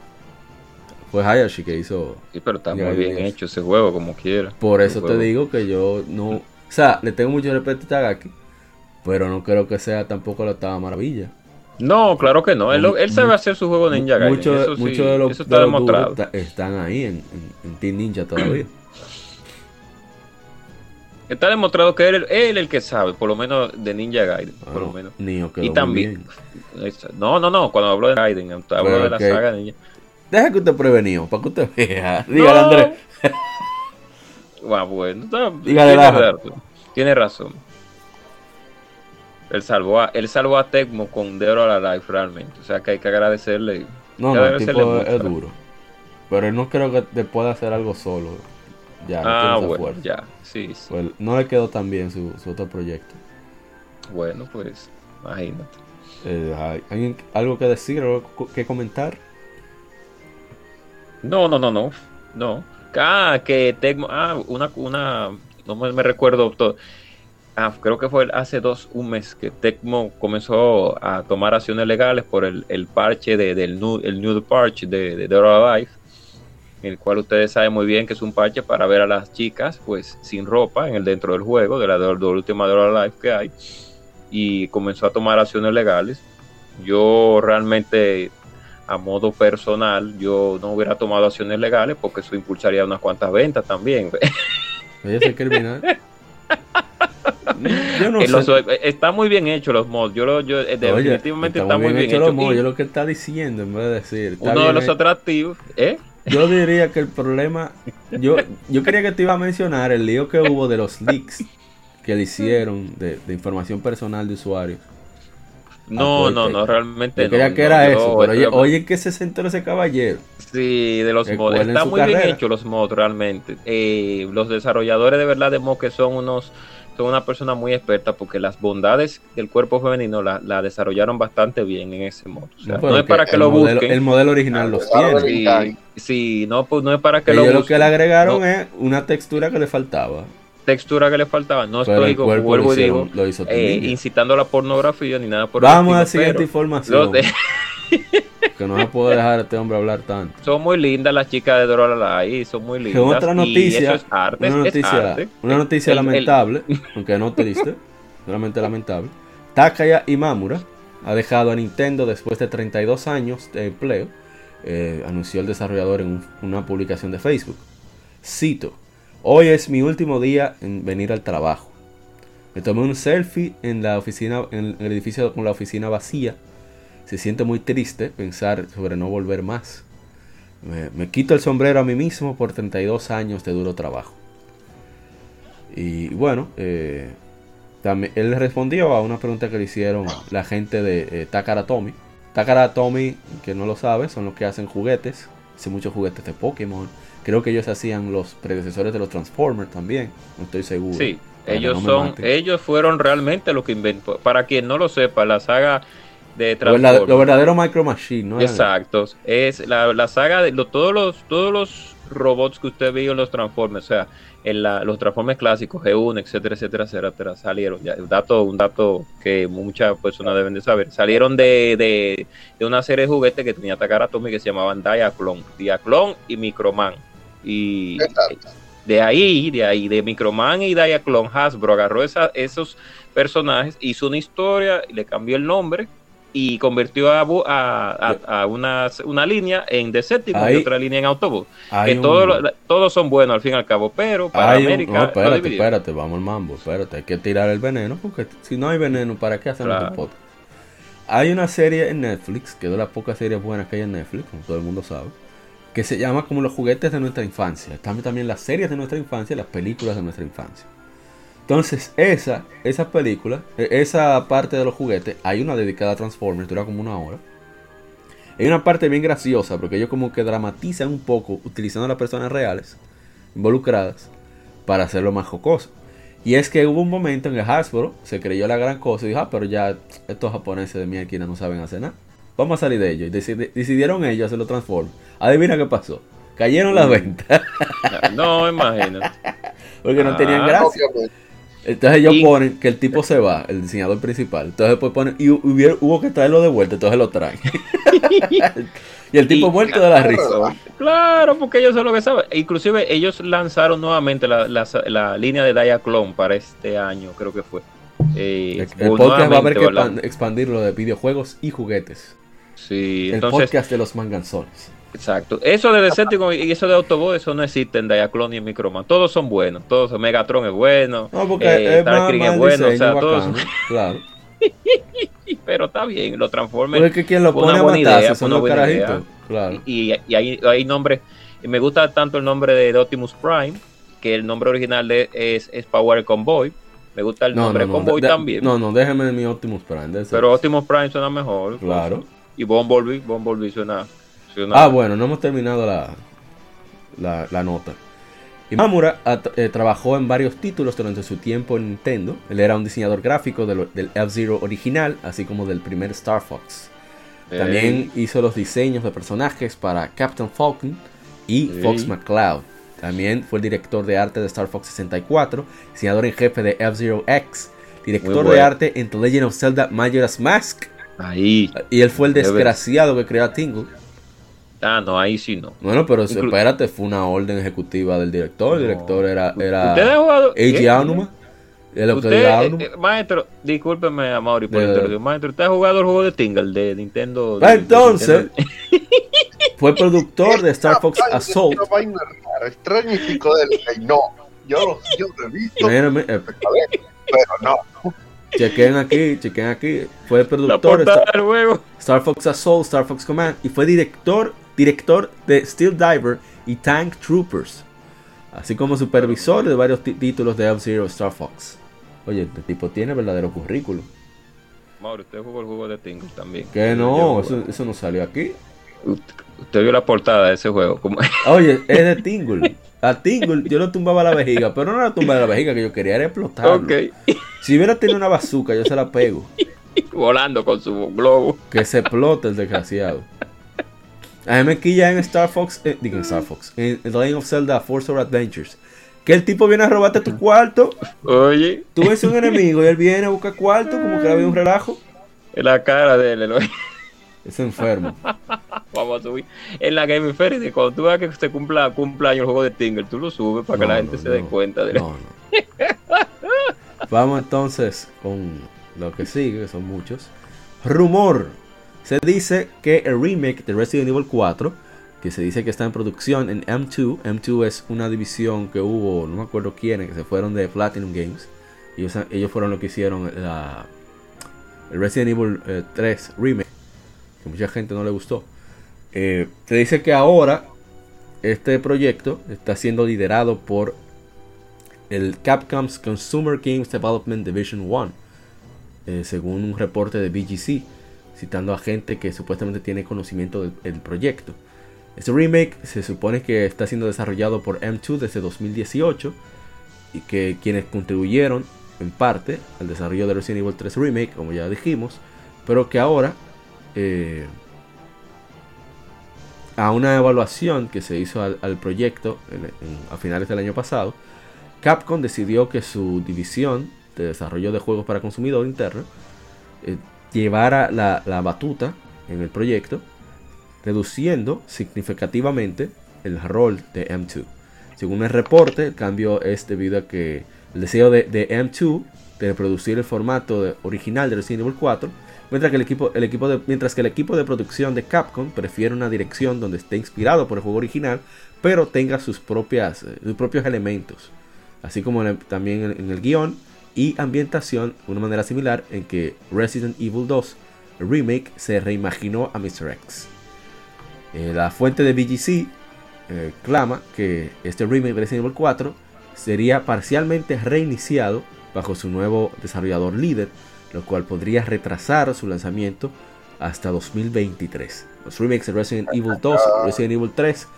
Fue Hayashi que hizo. Sí, pero está muy bien hecho ese juego, como quiera. Por eso te digo que yo no. O sea, le tengo mucho respeto a Tagaki, pero no creo que sea tampoco la octava maravilla. No, claro que no. Él, él sabe hacer su juego de Ninja Gaiden. Muchos mucho de los, eso está demostrado. están ahí en, en, Team Ninja todavía. [clears throat] Está demostrado que él es el que sabe, por lo menos de Ninja Gaiden. por lo menos. y también. No, no, no. Cuando hablo de Gaiden, hablo de la saga de Ninja. Deja que usted prevenido, para que usted vea. Dígale, Andrés. [laughs] Ah, bueno, Dígale, tiene razón. Él salvó a, él salvó a Tecmo con Dead or Alive realmente. O sea que hay que agradecerle. No, no, el tipo es, duro. Pero no creo que te pueda hacer algo solo. Ya, ah, bueno, ya, sí. Pues no le quedó tan bien su, otro proyecto. Bueno, pues, imagínate. Eh, ¿Hay algo que decir, algo que comentar? No, no, no, no. No. Ah, que Tecmo. Ah, una. una no me, me recuerdo todo ah, creo que fue hace dos, un mes que Tecmo comenzó a tomar acciones legales por el, parche de, del nude, el nude parche de, de Dora Life, el cual ustedes saben muy bien que es un parche para ver a las chicas pues sin ropa en el dentro del juego, de la, de la última Dora Life que hay, y comenzó a tomar acciones legales. Yo realmente a modo personal, yo no hubiera tomado acciones legales porque eso impulsaría unas cuantas ventas también. criminal. [laughs] Yo no sé. está muy bien hecho los mods. Yo, lo, yo eh, definitivamente está, muy bien, hecho. Los mods. Yo lo que está diciendo en vez de decir. Uno de los atractivos, ¿eh? Yo diría que el problema. Yo, yo quería que te iba a mencionar el lío que hubo de los leaks que le hicieron de, información personal de usuarios. No, no, no, realmente yo Quería que era eso, pero oye, oye, que se sentó ese caballero. Sí, de los mods. Está muy bien hecho los mods realmente. Eh, los desarrolladores de verdad de mods que son unos son una persona muy experta porque las bondades del cuerpo femenino la, desarrollaron bastante bien en ese modo. no, es para que lo busquen. El modelo original los tiene. Sí, no, pues no es para que lo busquen. lo que le agregaron es una textura que le faltaba. Textura que le faltaba. No estoy, como vuelvo y digo, eh, incitando a la pornografía ni nada por Vamos a la siguiente información. [laughs] que no se puede dejar a este hombre hablar tanto. Son muy lindas las chicas de Dora ahí, son muy lindas. otra noticia, una noticia, una noticia lamentable, aunque no triste, [laughs] realmente lamentable. Takaya Imamura ha dejado a Nintendo después de 32 años de empleo, eh, anunció el desarrollador en una publicación de Facebook. Cito, hoy es mi último día en venir al trabajo. Me tomé un selfie en la oficina, en el edificio con la oficina vacía se siente muy triste pensar sobre no volver más. Me, quito el sombrero a mí mismo por 32 años de duro trabajo. Y bueno, eh, también, él respondió a una pregunta que le hicieron la gente de eh, Takara Tomy. Takara Tomy, que no lo sabe, son los que hacen juguetes. Hacen muchos juguetes de Pokémon. Creo que ellos hacían los predecesores de los Transformers también. No estoy seguro. Sí, ellos son, ellos fueron realmente los que inventó. Para quien no lo sepa, la saga de Lo verdadero Micro Machine, ¿no? Exacto. Es la, saga de todos los todos los robots que usted vio en los Transformers, o sea, en los Transformers clásicos, G1, etcétera, etcétera, etcétera, salieron. Ya, un dato, un dato que muchas personas deben de saber. Salieron de, una serie de juguetes que tenía Takara Tomy que se llamaban Diaclone, Diaclone y Microman. Y de ahí, de ahí, de Microman y Diaclone, Hasbro agarró esa, esos personajes, hizo una historia, le cambió el nombre y convirtió a, a, a, una, una, línea en Decepticons y otra línea en autobús. Que todos son buenos al fin y al cabo, pero para América. No, espérate, espérate, vamos al mambo, espérate, hay que tirar el veneno, porque si no hay veneno, ¿para qué hacemos claro. podcast? Hay una serie en Netflix, que es de las pocas series buenas que hay en Netflix, como todo el mundo sabe, que se llama como los juguetes de nuestra infancia. Están también las series de nuestra infancia y las películas de nuestra infancia. Entonces, esa, esa película, e, esa parte de los juguetes, hay una dedicada a Transformers, dura como una hora. Hay una parte bien graciosa, porque ellos como que dramatizan un poco utilizando a las personas reales involucradas para hacerlo más jocoso. Y es que hubo un momento en que Hasbro se creyó la gran cosa y dijo, ah, pero ya estos japoneses de mi esquina no saben hacer nada. Vamos a salir de ellos. Y decidieron ellos hacerlo Transformers. Adivina qué pasó. Cayeron las mm. ventas. [laughs] no, imagínate. [laughs] Porque no tenían ah, gracia. Entonces ellos ponen que el tipo se va, el diseñador principal. Entonces después ponen, y hubo, que traerlo de vuelta, entonces lo traen. [laughs] y el tipo muerto de la risa. Claro, porque ellos son lo que saben. Inclusive ellos lanzaron nuevamente la, línea de Diaclone para este año, creo que fue. Eh, el, podcast va a haber que expandirlo de videojuegos y juguetes. Sí, el podcast de los manganzones. Exacto. Eso de Decepticon y eso de Autobot, eso no existe en Diaclone y en Microman. Todos son buenos. Todos, Megatron es bueno. No, porque eh, es, más, es bueno. O sea, todos... [laughs] Claro. Pero está bien, lo transformen. Porque quien lo pone a matarse son los carajitos. Claro. Y, y, hay, hay nombres. Y me gusta tanto el nombre de Optimus Prime, que el nombre original de, es, es Power Convoy. Me gusta el nombre Convoy también. No, no, déjeme mi Optimus Prime. Pero Optimus Prime suena mejor. Claro. Y Bumblebee, Bumblebee suena Ah, bueno, no hemos terminado la, la, nota. Imamura eh, trabajó en varios títulos durante su tiempo en Nintendo. Él era un diseñador gráfico del F-Zero original, así como del primer Star Fox. También hizo los diseños de personajes para Captain Falcon y Fox McCloud. También fue el director de arte de Star Fox 64, diseñador en jefe de F-Zero X, director de arte en The Legend of Zelda Majora's Mask. Ahí. Y él fue el desgraciado que creó a Tingle. Ah, no, ahí sí no. Bueno, pero espérate, fue una orden ejecutiva del director. El director era. era ¿Usted ha jugado? Eiji Aonuma. El usted, eh, eh, maestro, discúlpeme a Mauri por el Maestro, ¿usted ha jugado el juego de Tingle de Nintendo? Ah, entonces, [laughs] fue productor de Star Fox Assault. Extrañífico del No, yo, yo lo he visto. Eh, pero no. Chequen aquí, chequen aquí. Fue productor de Star, Star Fox Assault, Star Fox Command y fue director director de Steel Diver y Tank Troopers, así como supervisor de varios títulos de F-Zero Star Fox. Oye, este tipo tiene verdadero currículum. Mauro, usted jugó el juego de Tingle también. Que no, eso, no salió aquí. Usted vio la portada de ese juego. Oye, es de [laughs] Tingle. A Tingle yo lo tumbaba la vejiga, pero no la tumbaba la vejiga que yo quería era explotarlo. Okay. Si hubiera tenido una bazooka, yo se la pego. [laughs] Volando con su globo. Que se explote el desgraciado. A mí me quilla en Star Fox, eh, digo en Star Fox, en The Legend of Zelda Force of Adventures. Que el tipo viene a robarte tu cuarto. Oye. Tú ves un enemigo y él viene a buscar cuarto, como que había un relajo. En la cara de él, Es enfermo. Vamos a subir. En la Game Fair, cuando tú veas que se cumpla cumpleaños el juego de Tingle, tú lo subes para que la gente se dé cuenta de no, Vamos entonces con lo que sigue, que son muchos. Rumor se dice que el remake de Resident Evil 4, que se dice que está en producción en M2, M2 es una división que hubo, no me acuerdo quiénes, que se fueron de Platinum Games. Y ellos, fueron los que hicieron el Resident Evil 3 eh, remake, que mucha gente no le gustó. Eh, se dice que ahora este proyecto está siendo liderado por el Capcom's Consumer Games Development Division 1, eh, según un reporte de BGC citando a gente que supuestamente tiene conocimiento del, proyecto. Este remake se supone que está siendo desarrollado por M2 desde 2018 y que quienes contribuyeron en parte al desarrollo de Resident Evil 3 Remake, como ya dijimos, pero que ahora, eh, a una evaluación que se hizo al, proyecto a finales del año pasado, Capcom decidió que su división de desarrollo de juegos para consumidor interno eh, llevara la, batuta en el proyecto, reduciendo significativamente el rol de M2. Según el reporte, el cambio es debido a que el deseo de, M2 de reproducir el formato original de Resident Evil 4, mientras que, el equipo, el equipo de, mientras que el equipo de producción de Capcom prefiere una dirección donde esté inspirado por el juego original, pero tenga sus, propias, eh, sus propios elementos, así como también en el guion y ambientación de una manera similar en que Resident Evil 2 Remake se reimaginó a Mr. X. Eh, la fuente de BGC eh, clama que este remake de Resident Evil 4 sería parcialmente reiniciado bajo su nuevo desarrollador líder, lo cual podría retrasar su lanzamiento hasta 2023. Los remakes de Resident Evil 2 y Resident Evil 3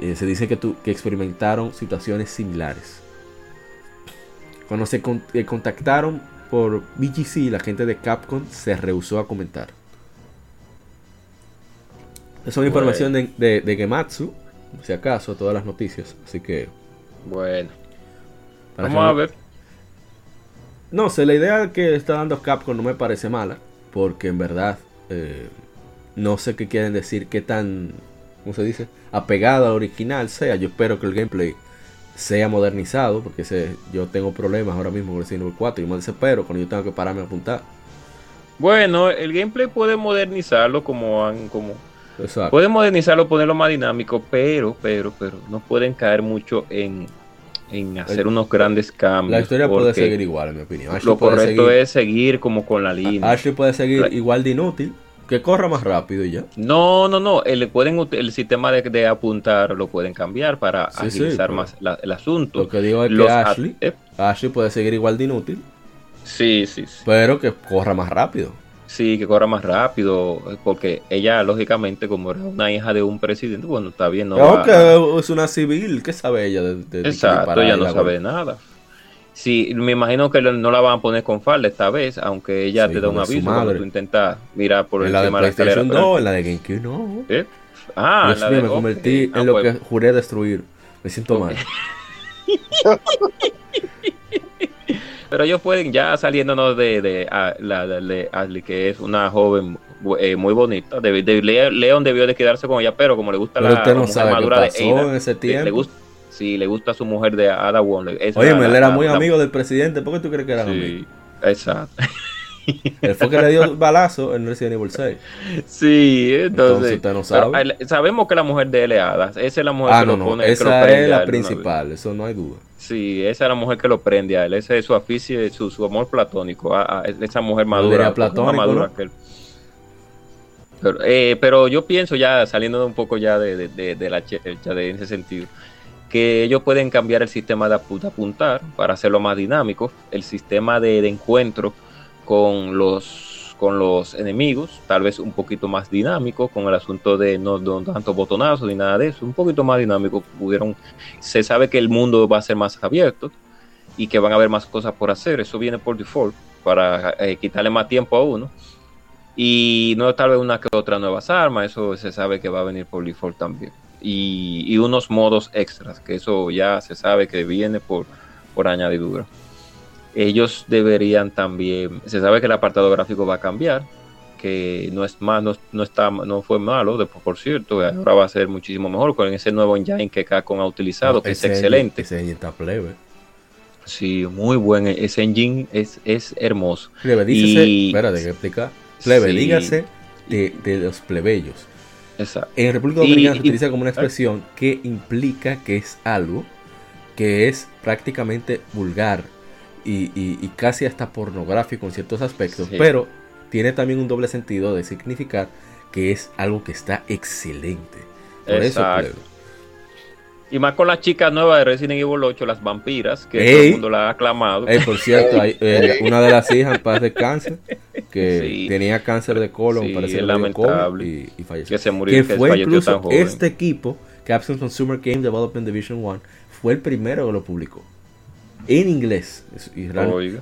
eh, se dice que, que, experimentaron situaciones similares. Cuando se eh, contactaron por BGC, la gente de Capcom se rehusó a comentar. Esa es una información de, de, Gematsu, si acaso, todas las noticias. Así que. Bueno. Vamos a ver. No sé, la idea que está dando Capcom no me parece mala. Porque en verdad. Eh, no sé qué quieren decir, qué tan. ¿Cómo se dice? Apegado al original sea. Yo espero que el gameplay sea modernizado. Porque yo tengo problemas ahora mismo con Resident Evil 4. Y me desespero cuando yo tengo que pararme a apuntar. Bueno, el gameplay puede modernizarlo como han. Como Pueden modernizarlo, ponerlo más dinámico, pero, pero, pero no pueden caer mucho en, hacer unos grandes cambios. La historia puede seguir igual, en mi opinión. lo correcto es seguir como con la línea. Ashley puede seguir igual de inútil, que corra más rápido y ya. No, no, no. El, pueden, el sistema de, apuntar lo pueden cambiar para agilizar más el asunto. Lo que digo es que Ashley, eh. Ashley puede seguir igual de inútil. Sí, sí, sí. Pero que corra más rápido. Sí, que corra más rápido, porque ella, lógicamente, como era una hija de un presidente, bueno, está bien. No, que es una civil, ¿qué sabe ella de, de Exacto, ella no sabe nada. Sí, me imagino que no la van a poner con falda esta vez, aunque ella te da un aviso cuando tú intentas mirar por el tema de la escalera. No, en la de GameCube no. ¿Eh? Ah, Dios la me convertí en lo pues. que juré destruir. Me siento mal. [laughs] Pero ellos pueden ya saliéndonos de, de, la de Ashley, que es una joven eh, muy bonita. De, Leon debió de quedarse con ella, pero como le gusta la, no sabe madura de Ada, en ese tiempo. Le, gusta, sí, le gusta su mujer de Ada Wong. Oye, él era muy amigo del presidente. ¿Por qué tú crees que era sí, amigo? Exacto. Él fue que le dio [laughs] balazo en Resident Evil 6. Sí, entonces. usted no sabe. sabemos que la mujer de él es Ada. Esa es la mujer ah, que no, lo pone. Esa es la principal, eso no hay duda. Sí, esa es la mujer que lo prende a él. Ese es su aficio, su, su amor platónico. A, esa mujer madura. Platónico, madura que él. Pero, eh, pero, yo pienso ya, saliendo un poco ya de, de, de la ya de ese sentido, que ellos pueden cambiar el sistema de apuntar para hacerlo más dinámico, el sistema de, encuentro con los con los enemigos, tal vez un poquito más dinámico, con el asunto de no, tanto botonazos ni nada de eso, un poquito más dinámico. Pudieron, se sabe que el mundo va a ser más abierto y que van a haber más cosas por hacer, eso viene por default, para eh, quitarle más tiempo a uno. Y no tal vez una que otra nuevas armas, eso se sabe que va a venir por default también. Y, y unos modos extras, que eso ya se sabe que viene por, por añadidura ellos deberían también, se sabe que el apartado gráfico va a cambiar, que no es más, no, está, no fue malo, después por cierto, ahora va a ser muchísimo mejor con ese nuevo engine que Capcom ha utilizado, que es excelente. Ese engine está plebe. Sí, muy buen, ese engine es, es hermoso. Plebe, y, espérate, que explicar. Plebe, dígase de, de, los plebeyos. Exacto. En República Dominicana se utiliza como una expresión que implica que es algo que es prácticamente vulgar, y, casi hasta pornográfico en ciertos aspectos, pero tiene también un doble sentido de significar que es algo que está excelente. Por eso, y más con las chicas nuevas de Resident Evil 8, las vampiras, que todo el mundo la ha aclamado. por cierto, hay, eh, una de las hijas en paz de cáncer, que tenía cáncer de colon, parece lamentable, y, falleció. Que se murió, que, fue incluso este equipo, Capsule Consumer Game Development Division 1, fue el primero que lo publicó en inglés. Y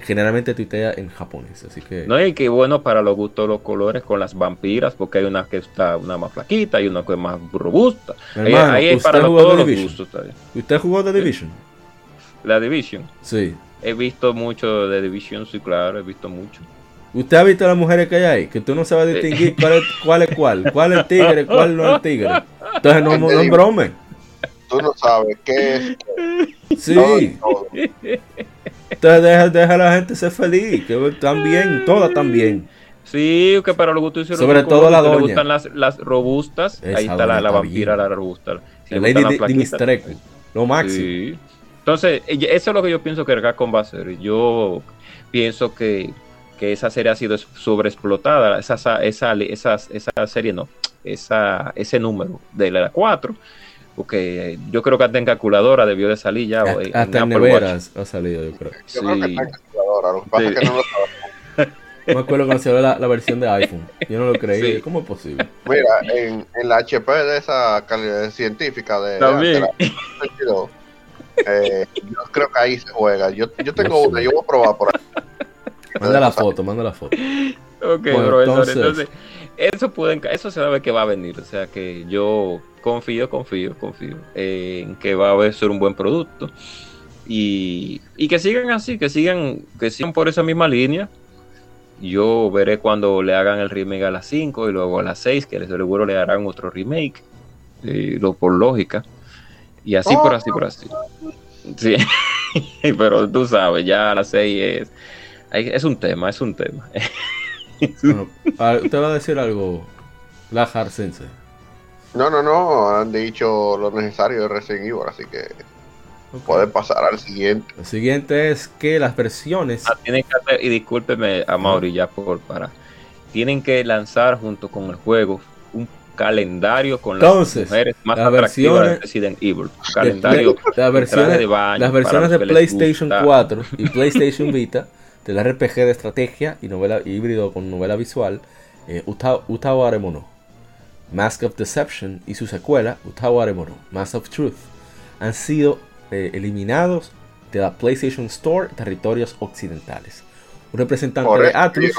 generalmente tuitea en japonés, así que... No, y que bueno para los gustos los colores con las vampiras, porque hay una que está una más flaquita y una que es más robusta. ahí, hay para todos los gustos. ¿Usted jugó The Division? La Division. Sí. He visto mucho de Division, sí, claro, he visto mucho. ¿Usted ha visto las mujeres que hay ahí? Que tú no sabes distinguir cuál es cuál, es cuál, cuál es el tigre, cuál no es el tigre. [laughs] Entonces no, no, no brome tú no sabes qué es. Sí. Entonces deja, deja, a la gente ser feliz, que están bien, todas están bien. Sí, que para los gustos hicieron Sobre todo la doña. Le gustan las, las robustas, ahí está la, la vampira, la robusta. Si Lady Dimistreco, lo máximo. Sí. Entonces, eso es lo que yo pienso que el Capcom va a hacer. Yo pienso que, que esa serie ha sido sobreexplotada, esa, esa, esa, esa serie no, esa, ese número de la 4 porque yo creo que hasta en calculadora debió de salir ya. Hasta en, neveras ha salido, yo creo. Yo creo que está en calculadora, lo que pasa es que no lo [laughs] me acuerdo cuando se ve la, versión de iPhone. Yo no lo creí. ¿Cómo es posible? Mira, en, en, la HP de esa calidad científica de, También. eh, yo creo que ahí se juega. Yo, yo tengo una, yo voy a probar por ahí. Manda la foto, manda la foto. Ok, profesor. Entonces, eso, pueden, eso se sabe que va a venir. O sea que yo confío, confío, confío en que va a ser un buen producto. Y, y que sigan así, que sigan, que sigan por esa misma línea yo veré cuando le hagan el remake a las 5 y luego a las 6, que seguro le harán otro remake, eh, lo, por lógica. Y así por así por así. Sí, [laughs] pero tú sabes, ya a las 6 es, es un tema, es un tema. [laughs] [laughs] bueno, ¿Te va a decir algo, la Sensei? No, no, no, han dicho lo necesario de Resident Evil, así que Puede pasar al siguiente. El siguiente es que las versiones. Ah, tienen que hacer, y discúlpeme a Mauri ya por para. Tienen que lanzar junto con el juego un calendario con las mujeres más atractivas de Resident Evil. calendario las versiones de, las versiones de PlayStation 4 y PlayStation [laughs] Vita del RPG de estrategia y novela híbrido con novela visual, eh, Utawa Aremono, Mask of Deception y su secuela, Utawa Aremono, Mask of Truth, han sido eh, eliminados de la PlayStation Store territorios occidentales. Un representante de Atlus.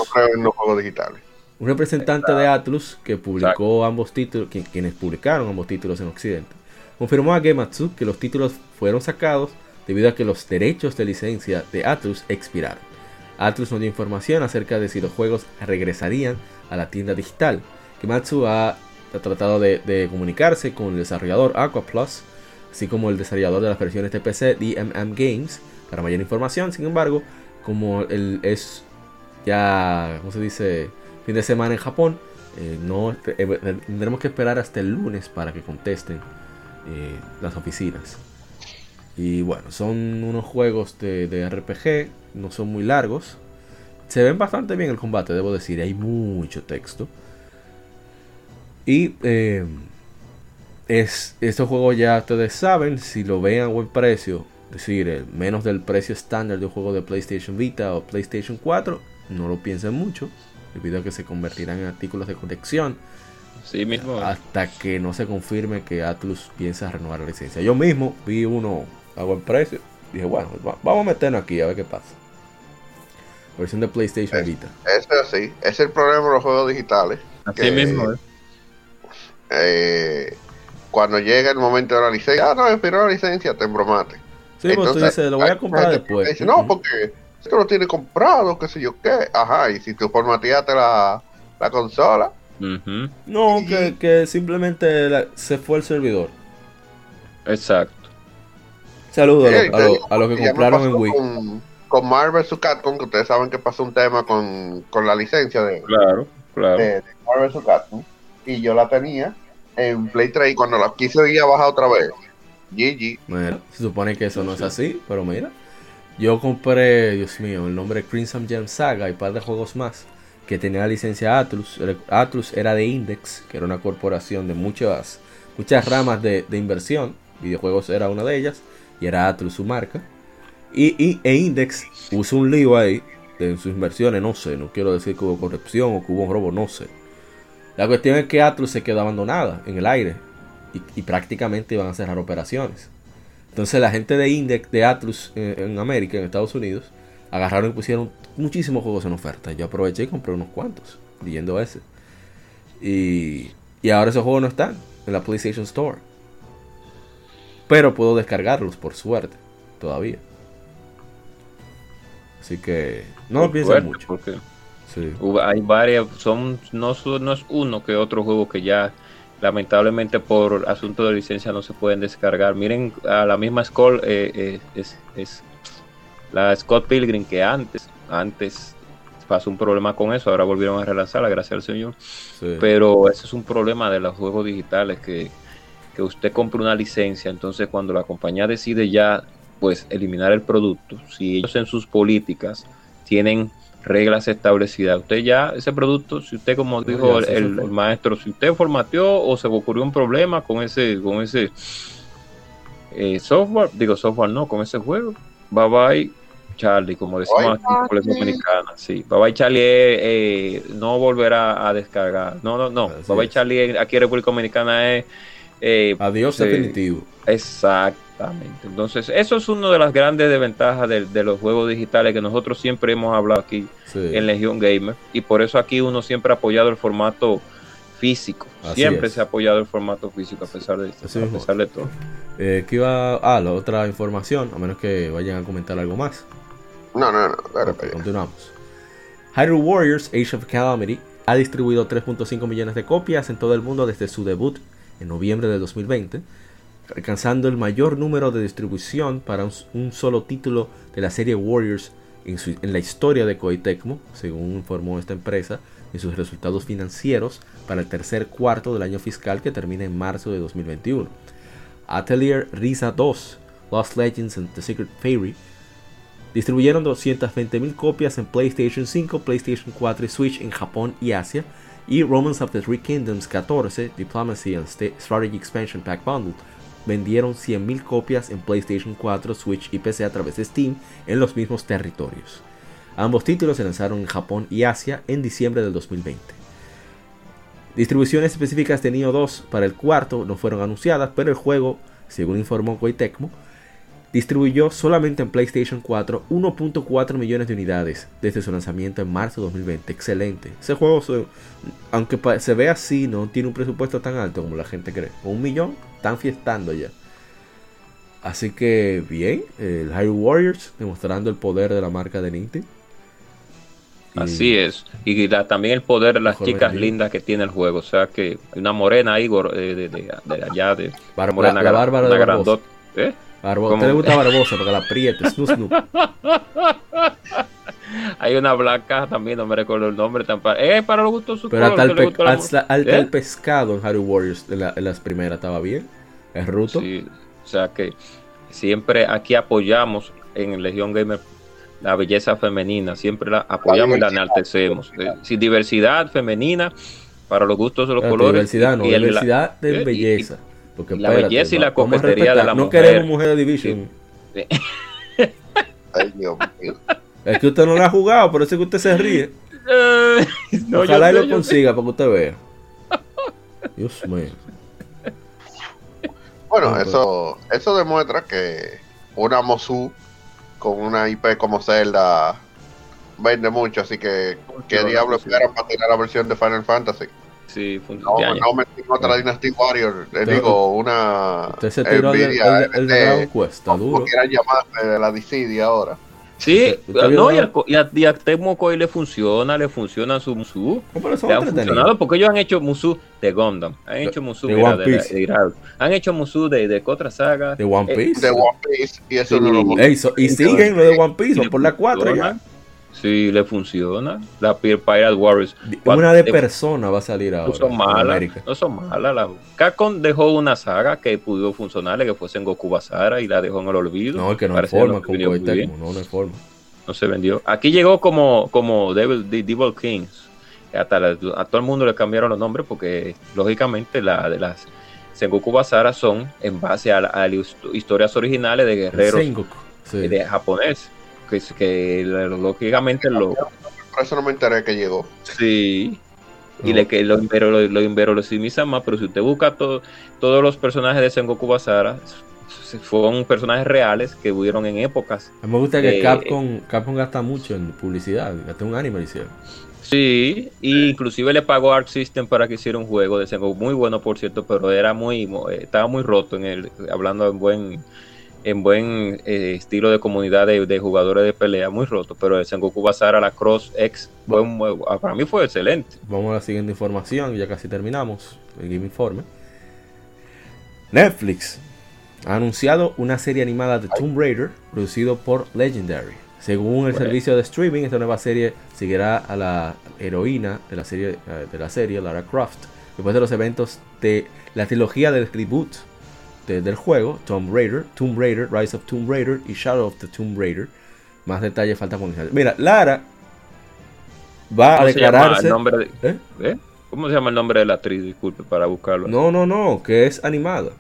Un representante de Atlus que publicó ambos títulos, quienes publicaron ambos títulos en Occidente, confirmó a Gematsu que los títulos fueron sacados debido a que los derechos de licencia de Atlus expiraron. Atlus no dio información acerca de si los juegos regresarían a la tienda digital. Gematsu ha, tratado de, comunicarse con el desarrollador Aqua Plus así como el desarrollador de las versiones de PC, DMM Games, para mayor información. Sin embargo, como el, es ya, ¿cómo se dice? Fin de semana en Japón, eh, no eh, eh, tendremos que esperar hasta el lunes para que contesten las oficinas. Y bueno, son unos juegos de, de, RPG, no son muy largos. Se ven bastante bien el combate, debo decir, hay mucho texto. Y es, estos juegos ya ustedes saben, si lo ven a buen precio, es decir, menos del precio estándar de un juego de PlayStation Vita o PlayStation 4, no lo piensen mucho, debido a que se convertirán en artículos de colección. Sí, mismo. Hasta que no se confirme que Atlus piensa renovar la licencia. Yo mismo vi uno a buen precio. Dije, bueno, vamos a meternos aquí a ver qué pasa. Versión de PlayStation Vita. Es así. Es el problema de los juegos digitales. Así mismo. ¿eh? eh cuando llega el momento de la licencia, ah, no, expiró la licencia, te embromate. Sí, pues tú dices, lo voy a comprar después. Dice, no, porque esto lo tiene comprado, qué sé yo qué. Ajá, y si tú formateaste la, la consola. No, que, que, simplemente se fue el servidor. Exacto. Saludos a, los que compraron en Wii. Con, con Marvel vs. Capcom, que ustedes saben que pasó un tema con, con la licencia de, claro, claro. de, de Marvel vs. Capcom. Y yo la tenía en Play 3 y cuando la quise ir a bajar otra vez. GG. Bueno, se supone que eso no es así, pero mira. Yo compré, Dios mío, el nombre Crimson Gem Saga y un par de juegos más que tenía la licencia Atlus. Atlus era de Index, que era una corporación de muchas, muchas ramas de, inversión. Videojuegos era una de ellas y era Atlus su marca. Y, e Index usó un lío ahí en sus inversiones, no sé, no quiero decir que hubo corrupción o que hubo un robo, no sé. La cuestión es que Atlus se quedó abandonada en el aire y, prácticamente iban a cerrar operaciones. Entonces la gente de Index, de Atlus en, América, en Estados Unidos, agarraron y pusieron muchísimos juegos en oferta. Yo aproveché y compré unos cuantos, leyendo ese. Y, y ahora esos juegos no están en la PlayStation Store. Pero puedo descargarlos por suerte, todavía. Así que no lo piensen mucho. Hay varias, son no, no es uno que otro juego que ya lamentablemente por asunto de licencia no se pueden descargar. Miren a la misma Skull eh, eh, es, la Scott Pilgrim que antes, antes pasó un problema con eso, ahora volvieron a relanzarla, gracias al Señor. Pero ese es un problema de los juegos digitales que, que usted compra una licencia, entonces cuando la compañía decide ya pues eliminar el producto, si ellos en sus políticas tienen reglas establecidas. Usted ya, ese producto, si usted, como dijo el, maestro, si usted formateó o se ocurrió un problema con ese, con ese eh, software, digo software no, con ese juego, bye bye Charlie, como decimos aquí en Dominicana, sí, bye bye Charlie eh, no volverá a descargar, no, no, no, bye bye Charlie aquí en República Dominicana es... Eh, Adiós definitivo. Exactamente. Entonces, eso es una de las grandes desventajas de, los juegos digitales que nosotros siempre hemos hablado aquí en Legion Gamer. Y por eso aquí uno siempre ha apoyado el formato físico. siempre se ha apoyado el formato físico a pesar de, a pesar de todo. Eh, ¿Qué iba a ah, la otra información? A menos que vayan a comentar algo más. No, no, no. continuamos. Hyrule Warriors Age of Calamity ha distribuido 3.5 millones de copias en todo el mundo desde su debut en noviembre de 2020 alcanzando el mayor número de distribución para un, solo título de la serie Warriors en, la historia de Koei Tecmo, según informó esta empresa en sus resultados financieros para el tercer cuarto del año fiscal que termina en marzo de 2021. Atelier Risa 2, Lost Legends and The Secret Fairy distribuyeron 220.000 copias en PlayStation 5, PlayStation 4 y Switch en Japón y Asia, y Romance of the Three Kingdoms 14, Diplomacy and Strategy Expansion Pack Bundle vendieron 100.000 copias en PlayStation 4, Switch y PC a través de Steam en los mismos territorios. Ambos títulos se lanzaron en Japón y Asia en diciembre del 2020. Distribuciones específicas de Neo 2 para el cuarto no fueron anunciadas, pero el juego, según informó Koei Tecmo, distribuyó solamente en PlayStation 4 1.4 millones de unidades desde su lanzamiento en marzo de 2020. Excelente. Ese juego, aunque se ve así, no tiene un presupuesto tan alto como la gente cree. Un millón, están fiestando ya. Así que bien, el Hyrule Warriors demostrando el poder de la marca de Nintendo. Así es. Y también el poder de las chicas lindas que tiene el juego. O sea que una morena ahí eh, de, de, allá, de morena la, bárbara de ¿Eh? Barbosa. ¿Te le gusta Barbosa? Porque la apriete. Hay una blanca también, no me recuerdo el nombre. Es para los gustos su Pero hasta, el, ¿Eh? pescado en Harry Warriors en, las primeras estaba bien. Es ruto. Sí, o sea que siempre aquí apoyamos en Legión Gamer la belleza femenina. Siempre la apoyamos y la enaltecemos. Eh, sin diversidad femenina para los gustos de los colores. Diversidad, no, diversidad de belleza. Porque, la belleza y la coquetería de la no mujer. No queremos mujer de Division. Ay, Dios mío. Es que usted no la ha jugado, por eso es que usted se ríe. [laughs] Ojalá y lo consiga para que usted vea. Dios mío. Bueno, eso, eso demuestra que una Mosu con una IP como Zelda vende mucho, así que qué diablo esperan para tirar la versión de Final Fantasy. Sí, no, no metí otra Dynasty Warrior, le digo, una. Usted se tiró Nvidia, el, el, el, el Cuesta, duro. quieran llamarme de la Dissidia ahora. Sí, no, y, a, y a Tecmo Koei le funciona, le funciona su Musu. Le ha funcionado porque ellos han hecho Musu de Gundam, han hecho Musu de, One Piece. De, de, han hecho Musu de, de otra saga. De One eh, Piece. de One Piece, y eso no lo Ey, so, Y siguen lo de One Piece, por la 4 ya. Sí, le funciona. La Pirate Warriors. Una de persona va a salir ahora. No son malas. No son malas. La... Capcom dejó una saga que pudo funcionarle, que fuese en Goku Basara y la dejó en el olvido. No, que no hay forma, no, no hay forma. No se vendió. Aquí llegó como, como Devil, Devil Kings. Hasta a todo el mundo le cambiaron los nombres porque, lógicamente, la de las Sengoku Basara son en base a, las historias originales de guerreros de japonés que, que lógicamente lo... Por eso no me enteré que llegó. Sí. Y le, que lo, lo, lo más, pero si usted busca todo, todos los personajes de Sengoku Basara, fueron personajes reales que hubieron en épocas. A mí me gusta que Capcom, Capcom gasta mucho en publicidad, gasta un anime hicieron. Sí, e inclusive le pagó Arc System para que hiciera un juego de Sengoku, muy bueno por cierto, pero era muy, estaba muy roto en el, hablando en buen en buen eh, estilo de comunidad de, jugadores de pelea, muy roto, pero el Sengoku Basara, la Cross X, fue ah, para mí fue excelente. Vamos a la siguiente información, ya casi terminamos el Game Informe. Netflix ha anunciado una serie animada de Tomb Raider producido por Legendary. Según el servicio de streaming, esta nueva serie seguirá a la heroína de la serie, eh, de la serie Lara Croft, después de los eventos de la trilogía del reboot del juego, Tomb Raider, Tomb Raider, Rise of Tomb Raider y Shadow of the Tomb Raider. Más detalles falta conocer. Mira, Lara va a declararse. ¿Eh? ¿Eh? ¿Cómo se llama el nombre de la actriz? Disculpe, para buscarlo. No, no, no, que es animada.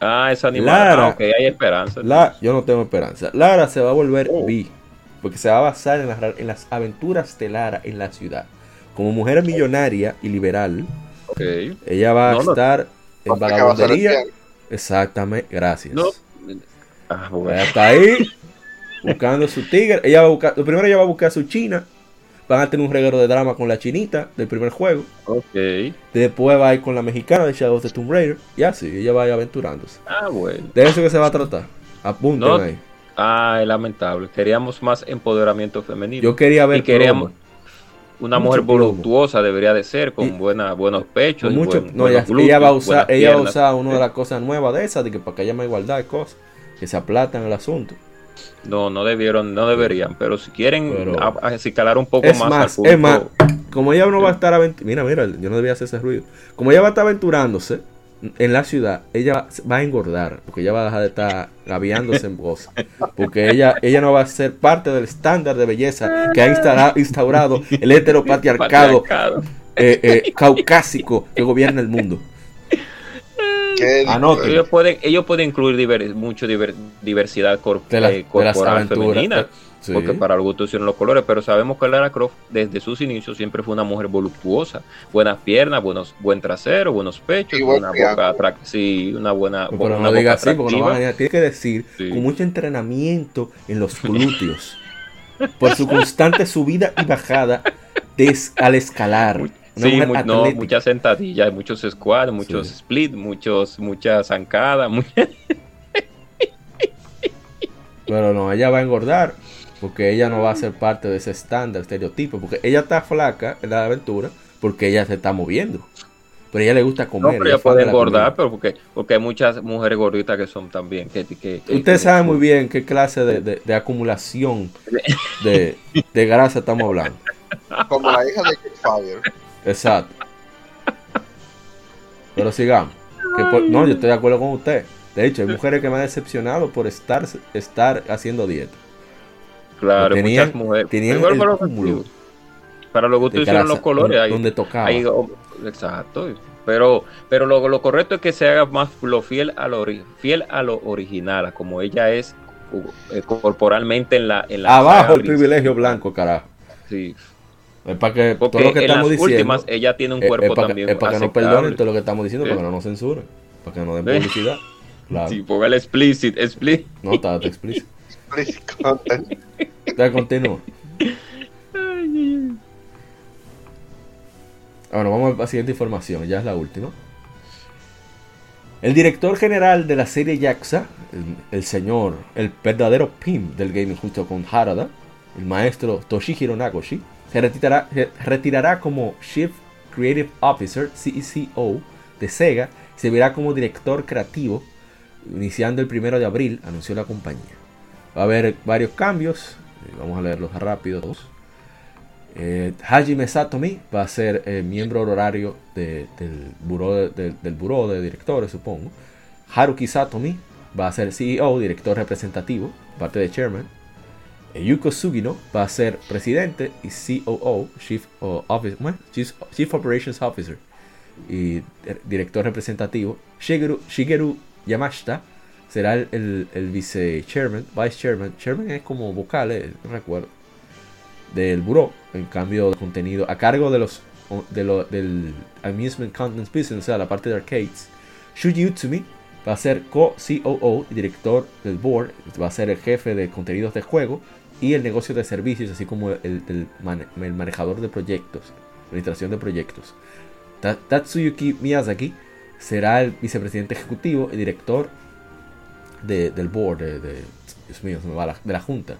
Ah, es animada. Lara, ah, hay esperanza. La, yo no tengo esperanza. Lara se va a volver oh. B, porque se va a basar en las, en las aventuras de Lara en la ciudad. Como mujer millonaria y liberal, okay. ella va a estar en vagabundería. Exactamente, gracias. No. Ah, bueno. Está ahí buscando su tigre. Ella va a buscar, lo primero ella va a buscar su china Van a tener un reguero de drama con la chinita del primer juego. Ok. Después va a ir con la mexicana de Shadows of the Tomb Raider. Y así, ella va a ir aventurándose. Ah, bueno. De eso que se va a tratar. Apunten ahí. Ah, es lamentable. Queríamos más empoderamiento femenino. Yo quería ver. Y queríamos. Una mujer voluptuosa debería de ser, con buena, buenos pechos. mucho, no, ella, va a usar, ella va a usar una de las cosas nuevas de esas, de que para que haya más igualdad de cosas, que se aplatan el asunto. No, no debieron, no deberían, pero si quieren acicalar un poco más, Es más, como ella no va a estar aventurando, mira, mira, yo no debía hacer ese ruido. Como ella va a estar aventurándose en la ciudad, ella va a engordar, porque ella va a dejar de estar gaviándose en voz. Porque ella, ella no va a ser parte del estándar de belleza que ha instaurado el heteropatriarcado eh, eh, caucásico que gobierna el mundo. Ellos pueden, ellos pueden incluir mucho diversidad eh, corporal femenina. Porque para el gusto hicieron los colores, pero sabemos que Lara Croft desde sus inicios siempre fue una mujer voluptuosa, buenas piernas, buenos, buen trasero, buenos pechos, una boca sí, una buena Pero no diga así, porque no tiene que decir con mucho entrenamiento en los [laughs] glúteos, por su constante subida y bajada al escalar sí, no, muchas sentadillas, muchos squats, muchos split, muchos, muchas zancadas. [laughs] Pero no, ella va a engordar porque ella no va a ser parte de ese estándar, estereotipo, porque ella está flaca en la aventura porque ella se está moviendo. Pero a ella le gusta comer. No, pero ella puede engordar, pero porque, porque hay muchas mujeres gorditas que son también. Que, que, Usted sabe muy bien qué clase de, de, acumulación de, de grasa estamos hablando. Como la hija de Fire. Exacto. Pero sigamos. no, yo estoy de acuerdo con usted. De hecho, hay mujeres que me han decepcionado por estar, estar haciendo dieta. Claro, muchas mujeres. Tenían el para lo que hicieron los colores. Ahí, donde tocaba. exacto. Pero, pero lo, lo, correcto es que se haga más lo fiel a lo, fiel a lo original, como ella es eh, corporalmente en la, en la Abajo el privilegio blanco, carajo. Sí. Es para que todo lo que estamos diciendo. Últimas, ella tiene un cuerpo también. Es para que nos perdonen todo lo que estamos diciendo, para que no nos censuren. Para que no den publicidad. [laughs] Claro. Sí, ponga el explicit, explicit. No, está explicit. Explicit content. Ya continúa. Bueno, vamos a la siguiente información, ya es la última. El director general de la serie Yakuza, el, señor, el verdadero PIM del gaming junto con Harada, el maestro Toshihiro Nagoshi, se retirará, como Chief Creative Officer, CEO, de Sega se verá como director creativo iniciando el primero de abril, anunció la compañía. Va a haber varios cambios, eh, vamos a leerlos rápido. Eh, Hajime Satomi va a ser eh, miembro honorario del, buró de, del buró de directores, supongo. Haruki Satomi va a ser CEO, director representativo, parte de chairman. Yuko Sugino va a ser presidente y COO, Chief, Chief, Operations Officer y director representativo. Shigeru, Yamashita será el, vice chairman, vice chairman. Chairman es como vocal, eh, no recuerdo. Del buró, en cambio de contenido, a cargo de los de lo, del Amusement Content Business, o sea, la parte de arcades. Shuji Utsumi va a ser co-COO y director del board, va a ser el jefe de contenidos de juego y el negocio de servicios, así como el, manejador de proyectos, administración de proyectos. Tatsuyuki Miyazaki será el vicepresidente ejecutivo y director del board, de, de la junta.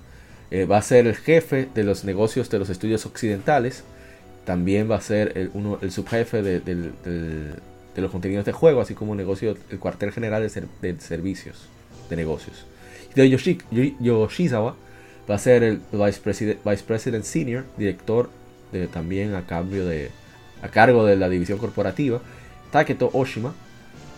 Eh, va a ser el jefe de los negocios de los estudios occidentales. También va a ser el, uno, el subjefe de, los contenidos de juego, así como el negocio, el cuartel general de, servicios, de negocios. De Yoshizawa va a ser el Vice President, Senior, director de, también a cambio de a cargo de la división corporativa. Taketo Oshima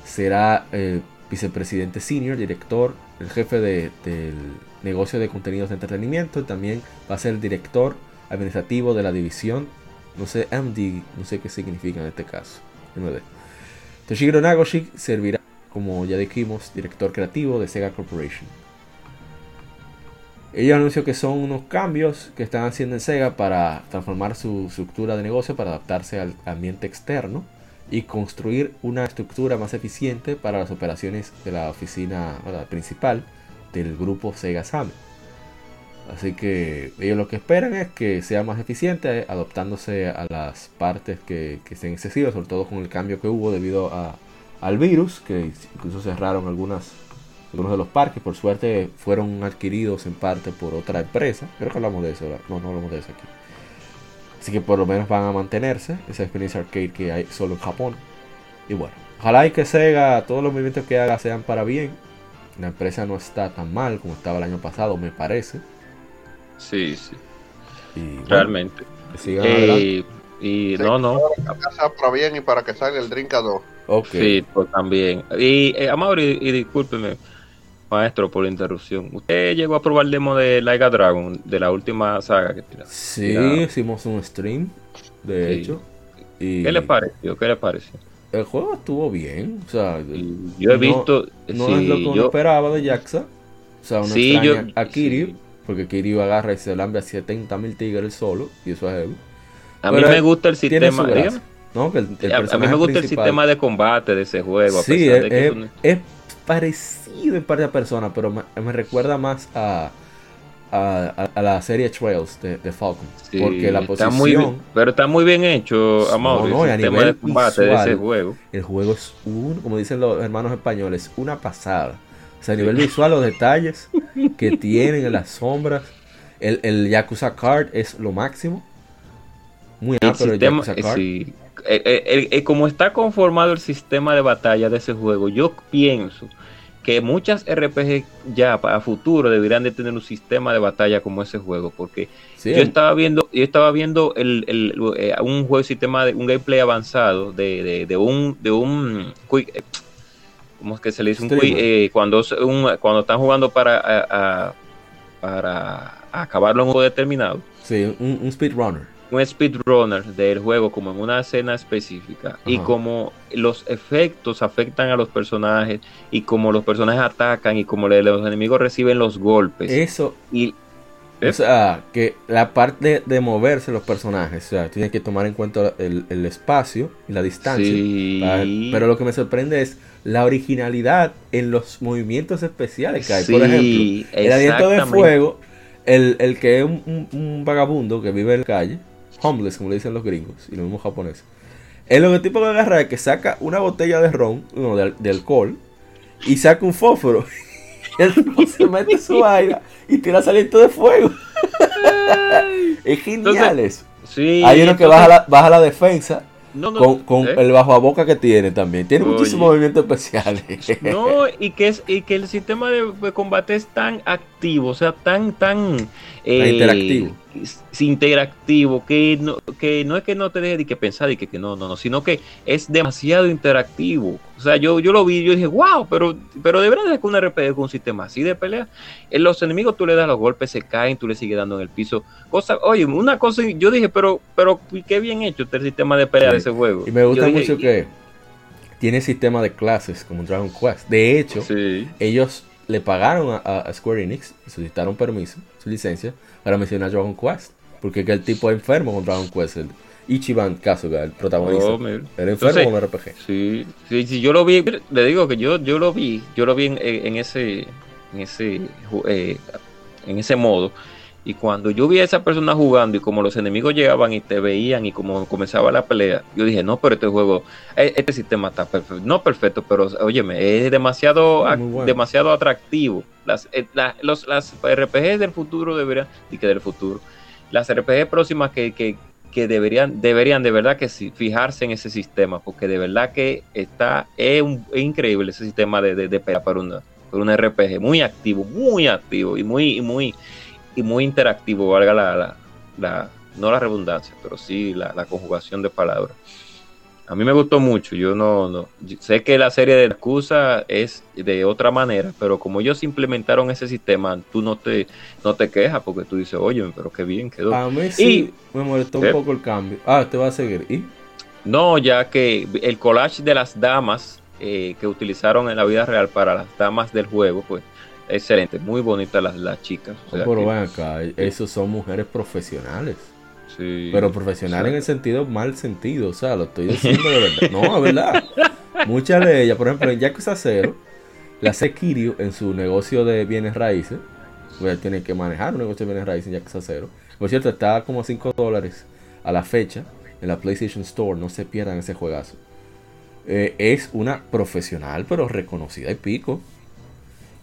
será el vicepresidente senior, director, el jefe del negocio de contenidos de entretenimiento. También va a ser el director administrativo de la división No sé, MD, no sé qué significa en este caso. Toshihiro Nagoshi servirá, como ya dijimos, director creativo de Sega Corporation. Ella anunció que son unos cambios que están haciendo en Sega para transformar su estructura de negocio para adaptarse al ambiente externo y construir una estructura más eficiente para las operaciones de la oficina principal del grupo Sega Sam. Así que ellos lo que esperan es que sea más eficiente adaptándose a las partes que, que sean excesivas, sobre todo con el cambio que hubo debido a, al virus, que incluso cerraron algunas, algunos de los parques, por suerte fueron adquiridos en parte por otra empresa, creo que hablamos de eso, no, no hablamos de eso aquí. Así que por lo menos van a mantenerse esa experiencia arcade que hay solo en Japón. Y bueno, ojalá y que Sega, todos los movimientos que haga sean para bien. La empresa no está tan mal como estaba el año pasado, me parece. Sí, sí. Realmente. Eh, y no, no. Para bien y para que salga el drink a dos. Sí, pues también. Y, eh, y, y discúlpeme, maestro, por la interrupción. ¿Usted llegó a probar el demo de Laiga Dragon, de la última saga que tiraste? Sí, hicimos un stream, de hecho. ¿Qué le pareció? ¿Qué le pareció? El juego estuvo bien. O sea, yo he visto. No es lo que uno esperaba de Jaxa. O sea, uno sí, extraña a Kiryu. Porque Kiryu agarra y se lambe a 70 mil tigres solo. Y eso es él. A mí me gusta el sistema. ¿no? Que el, a, mí me gusta el sistema de combate de ese juego. sí, es, parecido en parte a persona, pero me, recuerda más a, a, la serie Trails de, de Falcon. porque la posición. muy pero está muy bien hecho, Amor. No, el sistema de combate de ese juego. El juego es un, como dicen los hermanos españoles, una pasada. O sea, a nivel visual, los detalles que [laughs] tienen en las sombras. El, el Yakuza Card es lo máximo. Muy amplio el, Yakuza Card. Eh, eh, como está conformado el sistema de batalla de ese juego, yo pienso que muchas RPG ya a futuro deberían de tener un sistema de batalla como ese juego, porque yo estaba viendo, yo estaba viendo el, eh, un juego sistema de un gameplay avanzado de, de, un de un quick, ¿cómo es que se le dice? Un cuando cuando están jugando para para acabarlo en un juego determinado. Sí, un speedrunner un speedrunner del juego como en una escena específica y como los efectos afectan a los personajes y como los personajes atacan y como los enemigos reciben los golpes. Eso. Y o sea, que la parte de moverse los personajes, o sea, tiene que tomar en cuenta el, espacio y la distancia. pero lo que me sorprende es la originalidad en los movimientos especiales que hay. Por ejemplo, el aliento de fuego, el, el que es un, vagabundo que vive en la calle, homeless, como le dicen los gringos, y los mismos japoneses. Es lo que agarra es que saca una botella de ron, no, de, alcohol, y saca un fósforo. [laughs] y el tipo se mete su [laughs] vaina y tira saliente de fuego. es genial eso. Hay uno que baja, la, baja la defensa con, ¿eh? el bajo a boca que tiene también. Tiene muchísimos movimientos especiales. No, y que, es, y que el sistema de, combate es tan activo, o sea, tan, tan... Eh, interactivo interactivo, que no, que no es que no te deje de que pensar y que, que, no, no, no, sino que es demasiado interactivo. O sea, yo, yo lo vi, yo dije, wow, pero, pero de verdad es que un RPG con un sistema así de pelea, en los enemigos tú le das los golpes, se caen, tú le sigues dando en el piso. Cosa, oye, una cosa, yo dije, pero, pero qué bien hecho este sistema de pelea de ese juego. Y me gusta mucho que tiene sistema de clases como Dragon Quest. De hecho, ellos le pagaron a, Square Enix, solicitaron permiso, su licencia, para mencionar Dragon Quest. Porque que el tipo es enfermo con Dragon Quest. El Ichiban Kasuga, el protagonista. Oh, era enfermo con RPG. Sí, sí, yo lo vi, le digo que yo, yo lo vi, yo lo vi en, ese, en ese, eh, en ese modo. Y cuando yo vi a esa persona jugando y como los enemigos llegaban y te veían y como comenzaba la pelea, yo dije, no, pero este juego, e, este sistema está perfecto. No perfecto, pero óyeme, es demasiado, demasiado atractivo. Las, eh, los, las RPGs del futuro deberían, y que del futuro, las RPG próximas que, que, que deberían, deberían de verdad que fijarse en ese sistema, porque de verdad que está, es, increíble ese sistema de, de, pelea para una, para una RPG, muy activo, muy activo y muy, muy y muy interactivo, valga la, la, no la redundancia, pero sí la, conjugación de palabras. A mí me gustó mucho. Yo no, no sé que la serie de excusa es de otra manera, pero como ellos implementaron ese sistema, tú no te, no te quejas porque tú dices, oye, pero qué bien quedó. A mí sí me molestó un poco el cambio. Ah, te va a seguir. ¿Y? No, ya que el collage de las damas eh, que utilizaron en la vida real para las damas del juego, pues excelente, muy bonitas las, las chicas. pero ven acá, esos son mujeres profesionales. Pero profesional en el sentido mal sentido, o sea, lo estoy diciendo de verdad. No, es verdad. [laughs] Muchas de ellas, por ejemplo, en Yakuza Cero, la hace Kirio en su negocio de bienes raíces. Pues tiene que manejar un negocio de bienes raíces en Yakuza. Por cierto, está como a 5 dólares a la fecha en la PlayStation Store. No se pierdan ese juegazo. Eh, es una profesional, pero reconocida y pico.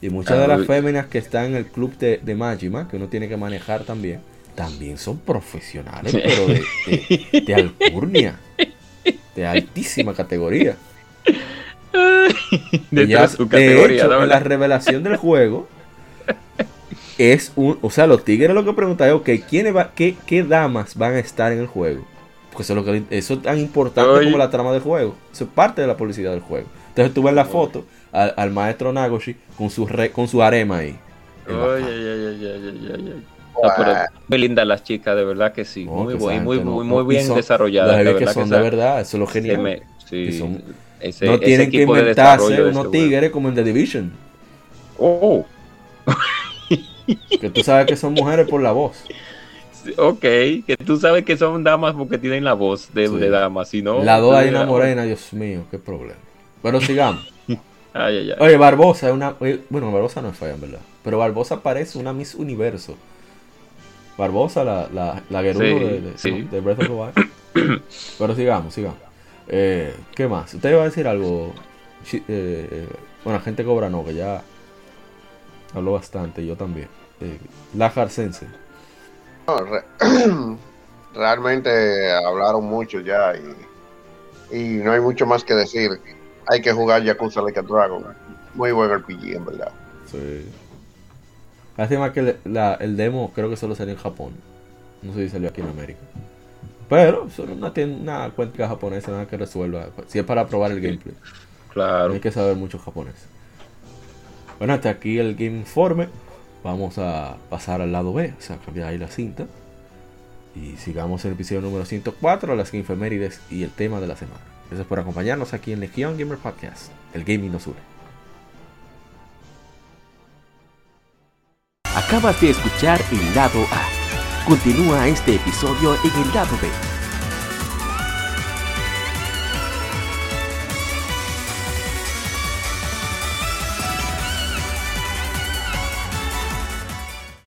Y muchas de las féminas que están en el club de, de Majima, que uno tiene que manejar también también son profesionales, pero de, de, alcurnia, de altísima categoría. [laughs] De, su categoría, hecho, la revelación del juego es un, o sea, los tigres lo que preguntan es, ok, ¿quiénes va, qué, qué, damas van a estar en el juego? Porque eso es, lo que, eso es tan importante como la trama del juego. Eso es parte de la publicidad del juego. Entonces tú ves la foto al, maestro Nagoshi con su, re, con su arema ahí. muy lindas las chicas, de verdad que sí. muy, muy, muy, muy, bien desarrolladas. De verdad que son de verdad, eso es lo genial. no tienen que inventarse unos tigres como en The Division. Oh. que tú sabes que son mujeres por la voz. Ok, que tú sabes que son damas porque tienen la voz de, damas, si no... La dos hay una morena, Dios mío, qué problema. Pero sigamos. [laughs] Oye, Barbosa es una... Bueno, Barbosa no es fea, en verdad. Pero Barbosa parece una Miss Universo. Barbosa, la, la, la de, de, Breath of the Wild. [coughs] Pero sigamos, sigamos. Eh, ¿Qué más? ¿Usted iba a decir algo? Eh, bueno, gente cobra no, que ya habló bastante, yo también. Eh, la Jarcense. [coughs] realmente hablaron mucho ya y, y, no hay mucho más que decir. Hay que jugar Yakuza Like a Dragon. Muy buen RPG, en verdad. Sí. Lástima que el demo creo que solo salió en Japón. No sé si salió aquí en América. Pero solo una, una cuenta japonesa nada que resuelva. Si es para probar el gameplay. Claro. Hay que saber mucho japonés. Bueno, hasta aquí el Game Informe. Vamos a pasar al lado B. O sea, cambiar ahí la cinta. Y sigamos el episodio número 104, las Infemérides y el tema de la semana. Gracias por acompañarnos aquí en Legion Gamer Podcast. El gaming nos une. Acabas de escuchar el lado A. Continúa este episodio en el lado B